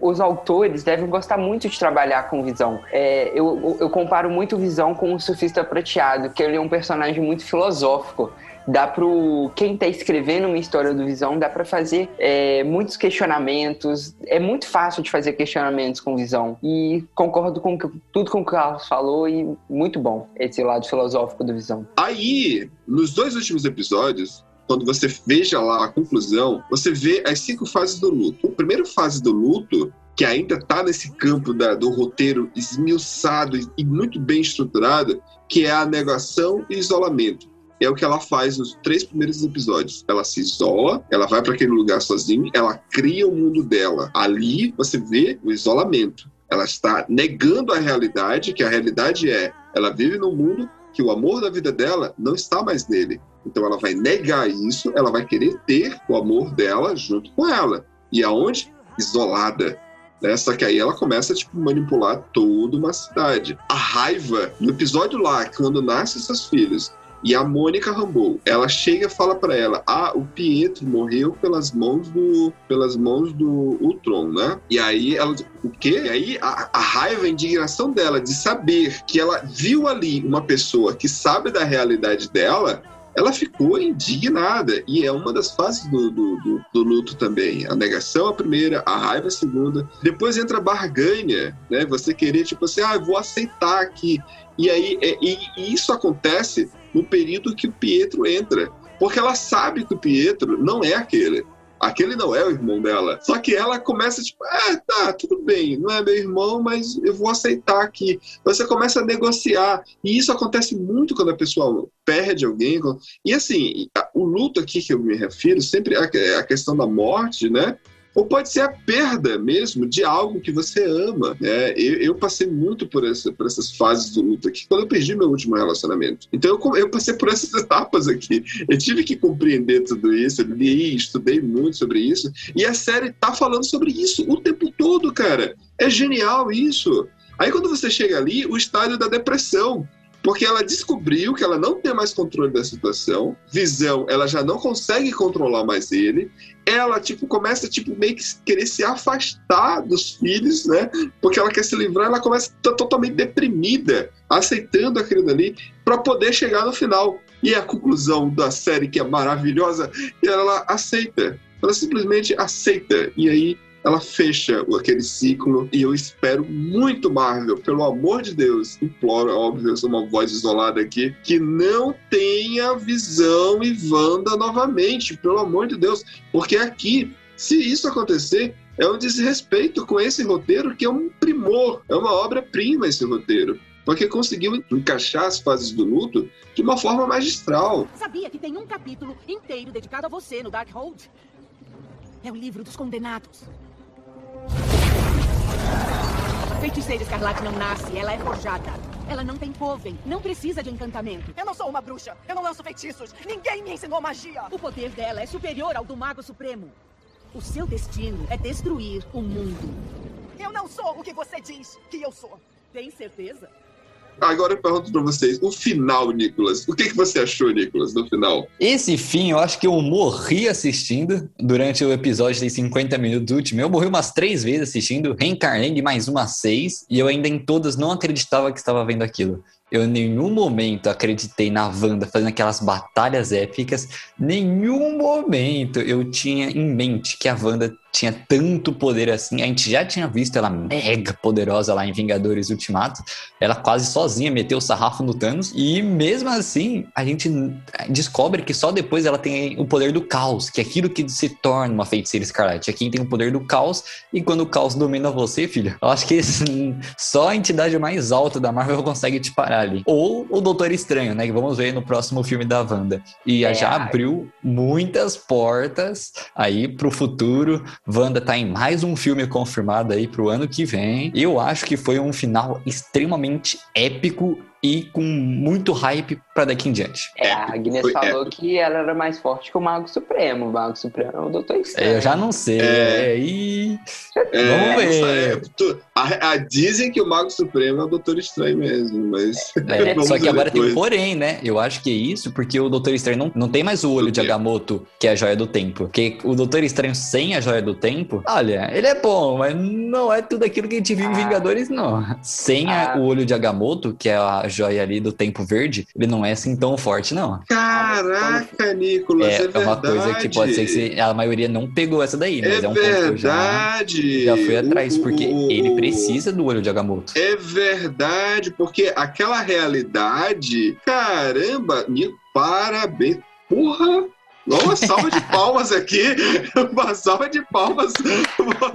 Os autores devem gostar muito de trabalhar com Visão. É, eu, eu comparo muito Visão com o Surfista Prateado, que ele é um personagem muito filosófico. dá pro. Quem tá escrevendo uma história do Visão, dá pra fazer é, muitos questionamentos. É muito fácil de fazer questionamentos com Visão. E concordo com tudo com o que o Carlos falou e muito bom esse lado filosófico do Visão. Aí, nos dois últimos episódios, quando você veja lá a conclusão, você vê as cinco fases do luto. A primeira fase do luto, que ainda está nesse campo da- do roteiro esmiuçado e- muito bem estruturado, que é a negação e isolamento. É o que ela faz nos três primeiros episódios. Ela se isola, ela vai para aquele lugar sozinha, ela cria o mundo dela. Ali você vê o isolamento. Ela está negando a realidade, que a realidade é, ela vive num mundo que o amor da vida dela não está mais nele. Então ela vai negar isso, ela vai querer ter o amor dela junto com ela. E aonde? Isolada. Né? Só que aí ela começa tipo, manipular toda uma cidade. A raiva, no episódio lá, quando nascem seus filhos, e a Mônica Rambeau, ela chega e fala pra ela: Ah, o Pietro morreu pelas mãos do pelas mãos do Ultron, né? E aí ela o quê? E aí a, a raiva, a indignação dela de saber que ela viu ali uma pessoa que sabe da realidade dela, ela ficou indignada. E é uma das fases do, do, do- do luto também. A negação, a primeira, a raiva, a segunda. Depois entra a barganha, né? Você querer, tipo assim, ah, eu vou aceitar aqui. E aí, é- e, e isso acontece no período que o Pietro entra. Porque ela sabe que o Pietro não é aquele. Aquele não é o irmão dela. Só que ela começa, tipo, ah, tá, tudo bem, não é meu irmão, mas eu vou aceitar aqui. Você começa a negociar. E isso acontece muito quando a pessoa perde alguém. E assim, o luto aqui que eu me refiro, sempre é a questão da morte, né? Ou pode ser a perda mesmo de algo que você ama. Né? Eu, eu passei muito por, essa, por essas fases do luto aqui quando eu perdi meu último relacionamento. Então eu, eu passei por essas [laughs] etapas aqui. Eu tive que compreender tudo isso, eu li, estudei muito sobre isso. E a série tá falando sobre isso o tempo todo, cara. É genial isso. Aí quando você chega ali, o estádio da depressão. Porque ela descobriu que ela não tem mais controle da situação, visão, ela já não consegue controlar mais ele, ela tipo começa tipo meio que querer se afastar dos filhos, né? Porque ela quer se livrar, ela começa estar totalmente deprimida, aceitando aquilo dali para poder chegar no final. E a conclusão da série que é maravilhosa, e ela aceita. Ela simplesmente aceita e aí ela fecha aquele ciclo e eu espero muito Marvel, pelo amor de Deus, imploro, óbvio, eu sou uma voz isolada aqui, que não tenha Visão e Wanda novamente, pelo amor de Deus, porque aqui, se isso acontecer, é um desrespeito com esse roteiro que é um primor, é uma obra-prima esse roteiro. Porque conseguiu encaixar as fases do luto de uma forma magistral. Sabia que tem um capítulo inteiro dedicado a você no Darkhold? É o livro dos condenados. A feiticeira escarlate não nasce, ela é forjada. Ela não tem coven, não precisa de encantamento. Eu não sou uma bruxa. Eu não lanço feitiços. Ninguém me ensinou magia. O poder dela é superior ao do Mago Supremo. O seu destino é destruir o mundo. Eu não sou o que você diz que eu sou. Tem certeza? Agora eu pergunto pra vocês, o final, Nicolas. O que, que você achou, Nicolas, no final? Esse fim, eu acho que eu morri assistindo durante o episódio de 50 minutos último. Eu morri umas três vezes assistindo, reencarnei mais umas seis, e eu ainda em todas não acreditava que estava vendo aquilo. Eu em nenhum momento acreditei na Wanda fazendo aquelas batalhas épicas. Nenhum momento eu tinha em mente que a Wanda tinha tanto poder assim. A gente já tinha visto ela mega poderosa lá em Vingadores Ultimato. Ela quase sozinha meteu o sarrafo no Thanos. E mesmo assim, a gente descobre que só depois ela tem o poder do caos, que é aquilo que se torna uma feiticeira escarlate. Aqui tem o poder do caos, e quando o caos domina você, filho, eu acho que [laughs] só a entidade mais alta da Marvel consegue te parar ali. Ou o Doutor Estranho, né? Que vamos ver no próximo filme da Wanda. E É, já ai. abriu muitas portas aí pro futuro. Wanda tá em mais um filme confirmado aí pro ano que vem. Eu acho que foi um final extremamente épico e com muito hype pra daqui em diante. É, a Agnes foi falou que ela era mais forte que o Mago Supremo. O Mago Supremo é o Doutor Estranho. É, eu já não sei. É. É, e... É, Vamos ver. não sei, tu- a, a- dizem que o Mago Supremo é o Doutor Estranho mesmo, mas. É, [laughs] vamos só que agora tem depois. porém, né? Eu acho que é isso porque o Doutor Estranho não, não tem mais o olho de quê? Agamotto, que é a joia do tempo. Porque o Doutor Estranho sem a joia do tempo, olha, ele é bom, mas não é tudo aquilo que a gente viu em Ah. Vingadores, não. Sem a- Ah. o olho de Agamotto, que é a joia ali do tempo verde, ele não é assim tão forte, não. Caraca, Nicolas, é, É, verdade. uma coisa que pode ser que a maioria não pegou essa daí, mas é, É um ponto que eu já, verdade. já fui atrás, O- porque o- ele precisa do olho de Agamotto. É verdade, porque aquela realidade, caramba, Nico, parabéns. Porra! Uma salva de palmas aqui. [laughs] Uma salva de palmas.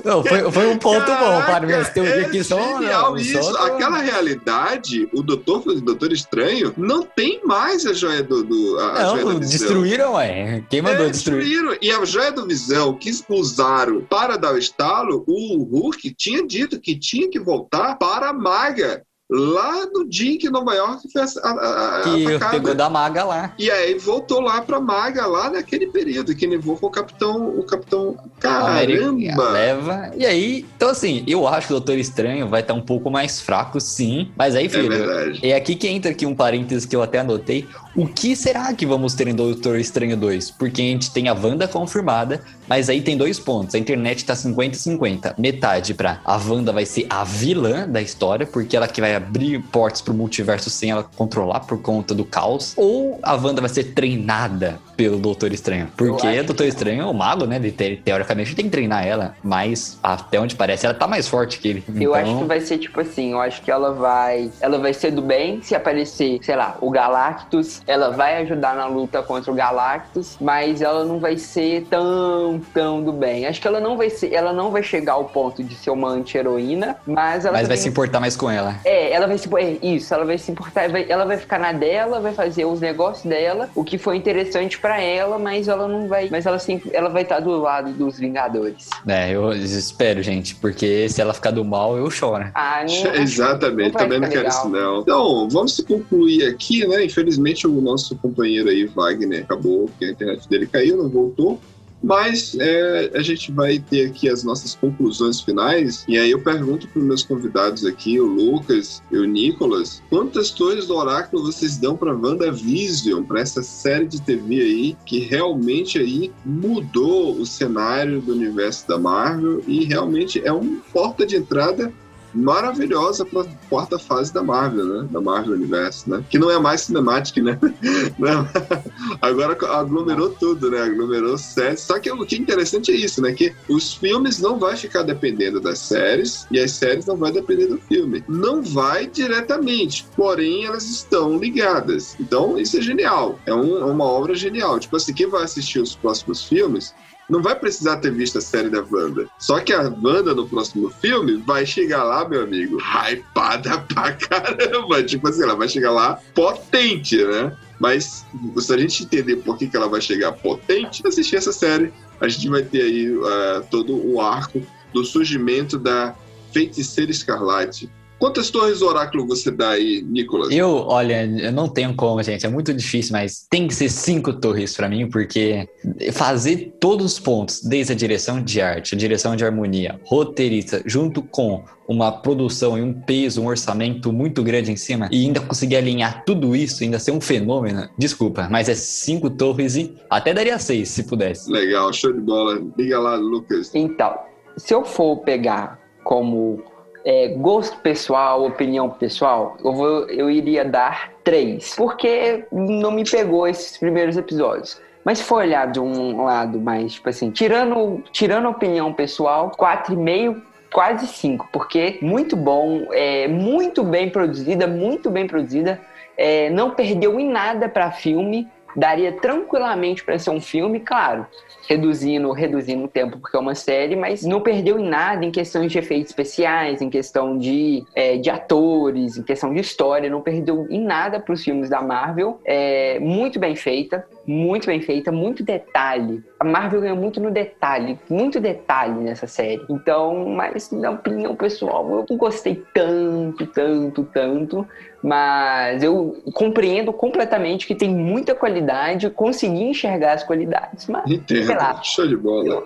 Não, foi, foi um ponto bom, Caraca, para minhas teorias é aqui são. genial não, isso. só- Aquela realidade, o Doutor, o Doutor Estranho, não tem mais a joia do. do a, joia Não, visão. destruíram, ué. Quem mandou É, destruir? destruíram. E a joia do visão que usaram para dar o estalo, o Hulk tinha dito que tinha que voltar para a maga. Lá no dia em que Nova York foi a, a, a, Que atacada. pegou da maga lá. E aí voltou lá pra Maga, lá naquele período, que levou com o capitão. O capitão. Caramba! leva. E aí, então assim, eu acho que o Doutor Estranho vai estar um pouco mais fraco, sim. Mas aí, É filho, verdade. é aqui que entra aqui um parênteses que eu até anotei. O que será que vamos ter em Doutor Estranho 2? Porque a gente tem a Wanda confirmada, mas aí tem dois pontos. A internet tá 50-50. Metade pra a Wanda vai ser a vilã da história, porque ela que vai abrir portas pro multiverso sem ela controlar por conta do caos. Ou a Wanda vai ser treinada pelo Doutor Estranho. Porque o Doutor Estranho é o mago, né? Ele, te- teoricamente tem que treinar ela, mas até onde parece ela tá mais forte que ele. Eu Então, acho que vai ser tipo assim, eu acho que ela vai. Ela vai ser do bem se aparecer, sei lá, o Galactus. Ela vai ajudar na luta contra o Galactus, mas ela não vai ser tão, tão do bem. Acho que ela não vai ser. Ela não vai chegar ao ponto de ser uma anti-heroína, mas ela mas vai se importar mais com ela. É, ela vai se é, isso, ela vai se importar, vai- ela vai ficar na dela, vai fazer os negócios dela, o que foi interessante pra ela, mas ela não vai, mas ela sim, ela vai estar do lado dos Vingadores. É, eu espero, gente, porque se ela ficar do mal, eu choro. Ah, não, Exatamente, não também não quero legal. isso não. Então, vamos concluir aqui, né? Infelizmente o nosso companheiro aí, Wagner, acabou, porque a internet dele caiu, não voltou. Mas é, a gente vai ter aqui as nossas conclusões finais. E aí eu pergunto para os meus convidados aqui, o Lucas e o Nicolas, quantas torres do oráculo vocês dão para WandaVision, para essa série de TV aí, que realmente aí mudou o cenário do universo da Marvel e realmente é uma porta de entrada maravilhosa para quarta fase da Marvel, né? Da Marvel Universo, né? Que não é mais Cinematic, né? [laughs] Não. Agora aglomerou tudo, né? Aglomerou séries. Só que o que é interessante é isso, né? Que os filmes não vai ficar dependendo das séries e as séries não vai depender do filme. Não vai diretamente, porém elas estão ligadas. Então isso é genial. É, um- é uma obra genial. Tipo assim, quem vai assistir os próximos filmes não vai precisar ter visto a série da Wanda. Só que a Wanda no próximo filme vai chegar lá, meu amigo, hypada [laughs] pra caramba. Tipo assim, ela vai chegar lá potente, né? Mas se a gente entender por que, que ela vai chegar potente, assistir essa série, a gente vai ter aí ah, todo o arco do surgimento da Feiticeira Escarlate. Quantas torres do oráculo você dá aí, Nicolas? Eu, olha, eu não tenho como, gente. É muito difícil, mas tem que ser cinco torres pra mim, porque fazer todos os pontos, desde a direção de arte, a direção de harmonia, roteirista, junto com uma produção e um peso, um orçamento muito grande em cima, e ainda conseguir alinhar tudo isso, ainda ser um fenômeno, desculpa, mas é cinco torres e até daria seis, se pudesse. Legal, show de bola. Liga lá, Lucas. Então, se eu for pegar como é, gosto pessoal, opinião pessoal, eu, vou, eu iria dar três. Porque não me pegou esses primeiros episódios. Mas se for olhar de um lado mais, tipo assim, tirando, tirando opinião pessoal, quatro e meio, quase cinco. Porque muito bom, é, muito bem produzida, muito bem produzida. é, não perdeu em nada para filme. Daria tranquilamente para ser um filme, claro reduzindo, reduzindo o tempo porque é uma série, mas não perdeu em nada em questões de efeitos especiais, em questão de, é, de atores, em questão de história, não perdeu em nada para os filmes da Marvel. É muito bem feita, muito bem feita, muito detalhe. A Marvel ganhou muito no detalhe, muito detalhe nessa série. Então, mas na opinião pessoal, eu não gostei tanto, tanto, tanto, mas eu compreendo completamente que tem muita qualidade, consegui enxergar as qualidades, mas Entendo. sei lá. Show de bola.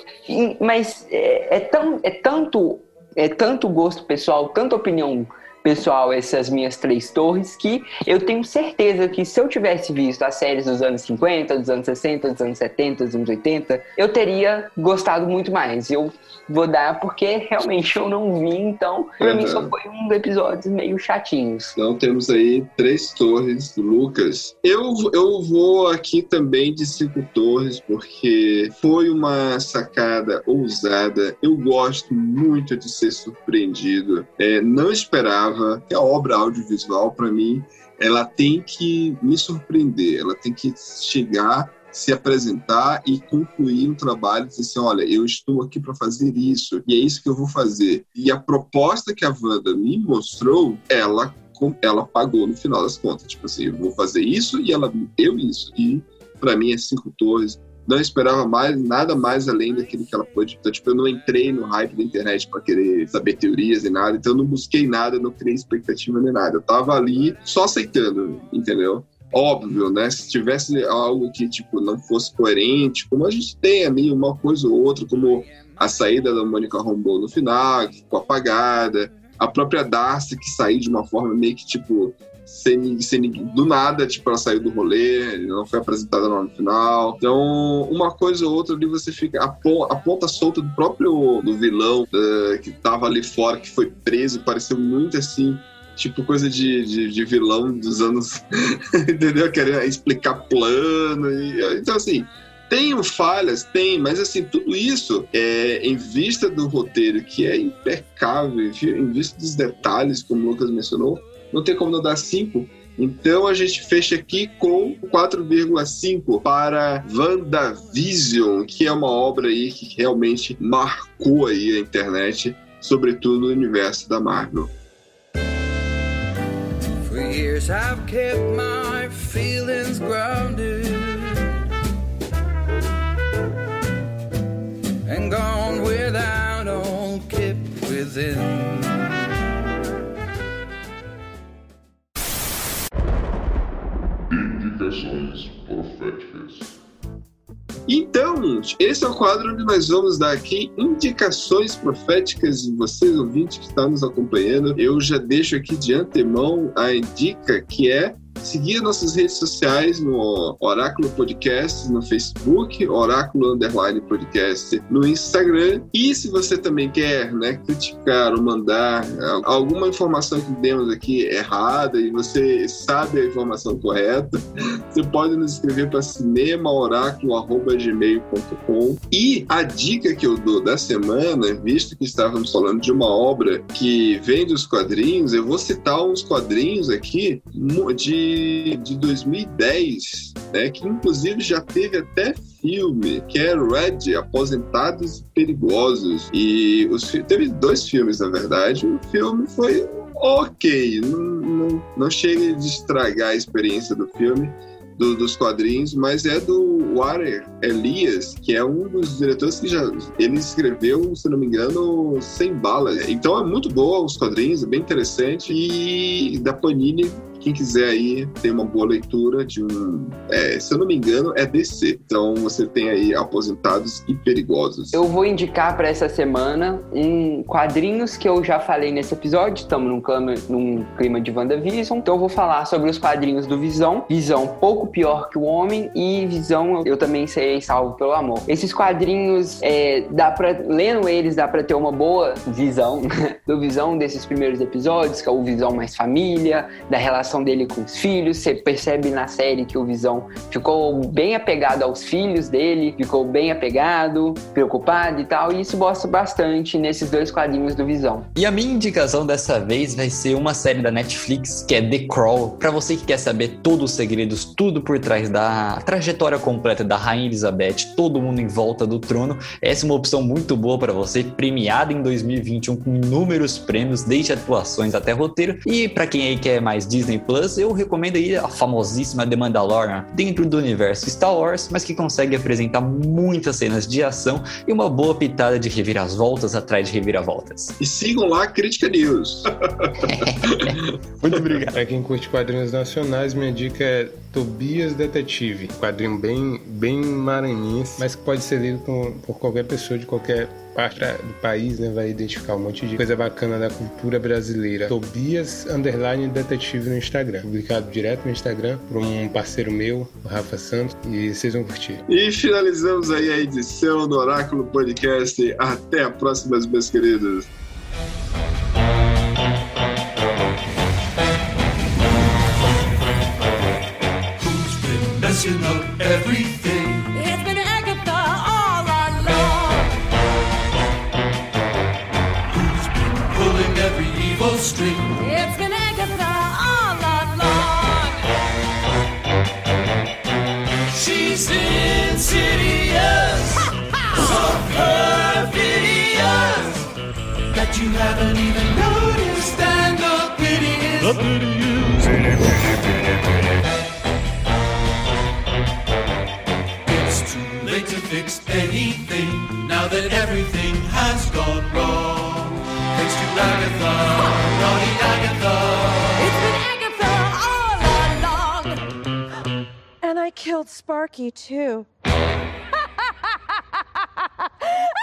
Mas é, é tão, é tanto é tanto gosto pessoal, tanta opinião pessoal, essas minhas três torres, que eu tenho certeza que se eu tivesse visto as séries dos anos 50, dos anos 60, dos anos 70, dos anos 80, eu teria gostado muito mais. Eu vou dar porque realmente eu não vi, então pra mim Uhum. só foi uns episódios meio chatinhos. Então temos aí três torres do Lucas. Eu, eu vou aqui também de cinco torres, porque foi uma sacada ousada. Eu gosto muito de ser surpreendido. É, não esperava que a obra audiovisual, para mim, ela tem que me surpreender, ela tem que chegar se apresentar e concluir um trabalho e dizer assim, olha, eu estou aqui para fazer isso, e é isso que eu vou fazer. E a proposta que a Wanda me mostrou, ela ela pagou no final das contas. Tipo assim, eu vou fazer isso e ela deu isso. E para mim é cinco torres. Não esperava mais nada mais além daquilo que ela pôde. Então, tipo, eu não entrei no hype da internet para querer saber teorias e nada. Então, eu não busquei nada, não criei expectativa nem nada. Eu tava ali só aceitando, entendeu? Óbvio, né? Se tivesse algo que, tipo, não fosse coerente, como a gente tem ali uma coisa ou outra, como a saída da Mônica Rambeau no final, que ficou apagada, a própria Darcy que saiu de uma forma meio que tipo sem, sem ninguém- do nada, tipo, ela saiu do rolê, não foi apresentada no final. Então, uma coisa ou outra ali você fica. A, pon- a ponta solta do próprio do vilão eh, que tava ali fora, que foi preso, pareceu muito assim. Tipo, coisa de, de, de vilão dos anos. [laughs] entendeu? Querendo explicar plano. E, então, assim, tem falhas, tem, mas assim, tudo isso é em vista do roteiro que é impecável, em vista dos detalhes, como o Lucas mencionou, não tem como não dar 5. Então a gente fecha aqui com 4,5 para WandaVision, que é uma obra aí que realmente marcou aí a internet, sobretudo o universo da Marvel. For years I've kept my feelings grounded and gone without all kept within. Então, esse é o quadro onde nós vamos dar aqui indicações proféticas de vocês, ouvintes que estão nos acompanhando. Eu já deixo aqui de antemão a dica que é seguir nossas redes sociais no Oráculo Podcast no Facebook, Oráculo Underline Podcast no Instagram. E se você também quer né, criticar ou mandar alguma informação que demos aqui errada e você sabe a informação correta, você pode nos escrever para cinemaoráculo.gmail.com. E a dica que eu dou da semana, visto que estávamos falando de uma obra que vem dos quadrinhos, eu vou citar uns quadrinhos aqui de, de 2010, né, que inclusive já teve até filme, que é Red, Aposentados e Perigosos. E os, teve dois filmes, na verdade. O filme foi ok, não, não, não chega de estragar a experiência do filme. Do, dos quadrinhos, mas é do Warren Elias, que é um dos diretores que já ele escreveu, se não me engano, Sem Balas. Então é muito boa os quadrinhos, é bem interessante e da Panini quem quiser aí ter uma boa leitura de um, é, se eu não me engano, é DC. Então você tem aí aposentados e perigosos. Eu vou indicar para essa semana um quadrinhos que eu já falei nesse episódio. Estamos num clima, num clima de WandaVision. Então eu vou falar sobre os quadrinhos do Visão. Visão pouco pior que o homem e Visão eu também serei salvo pelo amor. Esses quadrinhos, é, dá para lendo eles dá para ter uma boa visão [laughs] do Visão desses primeiros episódios, que é o Visão mais família, da relação dele com os filhos. Você percebe na série que o Visão ficou bem apegado aos filhos dele, ficou bem apegado, preocupado e tal. E isso mostra bastante nesses dois quadrinhos do Visão. E a minha indicação dessa vez vai ser uma série da Netflix que é The Crawl. Para você que quer saber todos os segredos, tudo por trás da trajetória completa da Rainha Elizabeth, todo mundo em volta do trono, essa é uma opção muito boa para você, premiada em 2021 com inúmeros prêmios, desde atuações até roteiro. E para quem aí quer mais Disney Plus, eu recomendo aí a famosíssima The Mandalorian, dentro do universo Star Wars, mas que consegue apresentar muitas cenas de ação e uma boa pitada de reviravoltas atrás de reviravoltas. E sigam lá a Crítica News. [laughs] Muito obrigado. Pra quem curte quadrinhos nacionais, minha dica é Tobias Detetive. Quadrinho bem, bem maranhense, mas que pode ser lido por, por qualquer pessoa de qualquer parte do país, né? Vai identificar um monte de coisa bacana da cultura brasileira. Tobias Underline Detetive no Instagram. Publicado direto no Instagram por um parceiro meu, o Rafa Santos, e vocês vão curtir. E finalizamos aí a edição do Oráculo Podcast. Até a próxima, meus queridos. Who's been messing up everything? Evil string? It's been Agatha all along. She's insidious, so perfidious that you haven't even noticed. And the pity is, the pity is, pity, pity, pity, pity. It's too late to fix anything now that everything has gone wrong. Thanks to Agatha, killed Sparky, too. [laughs]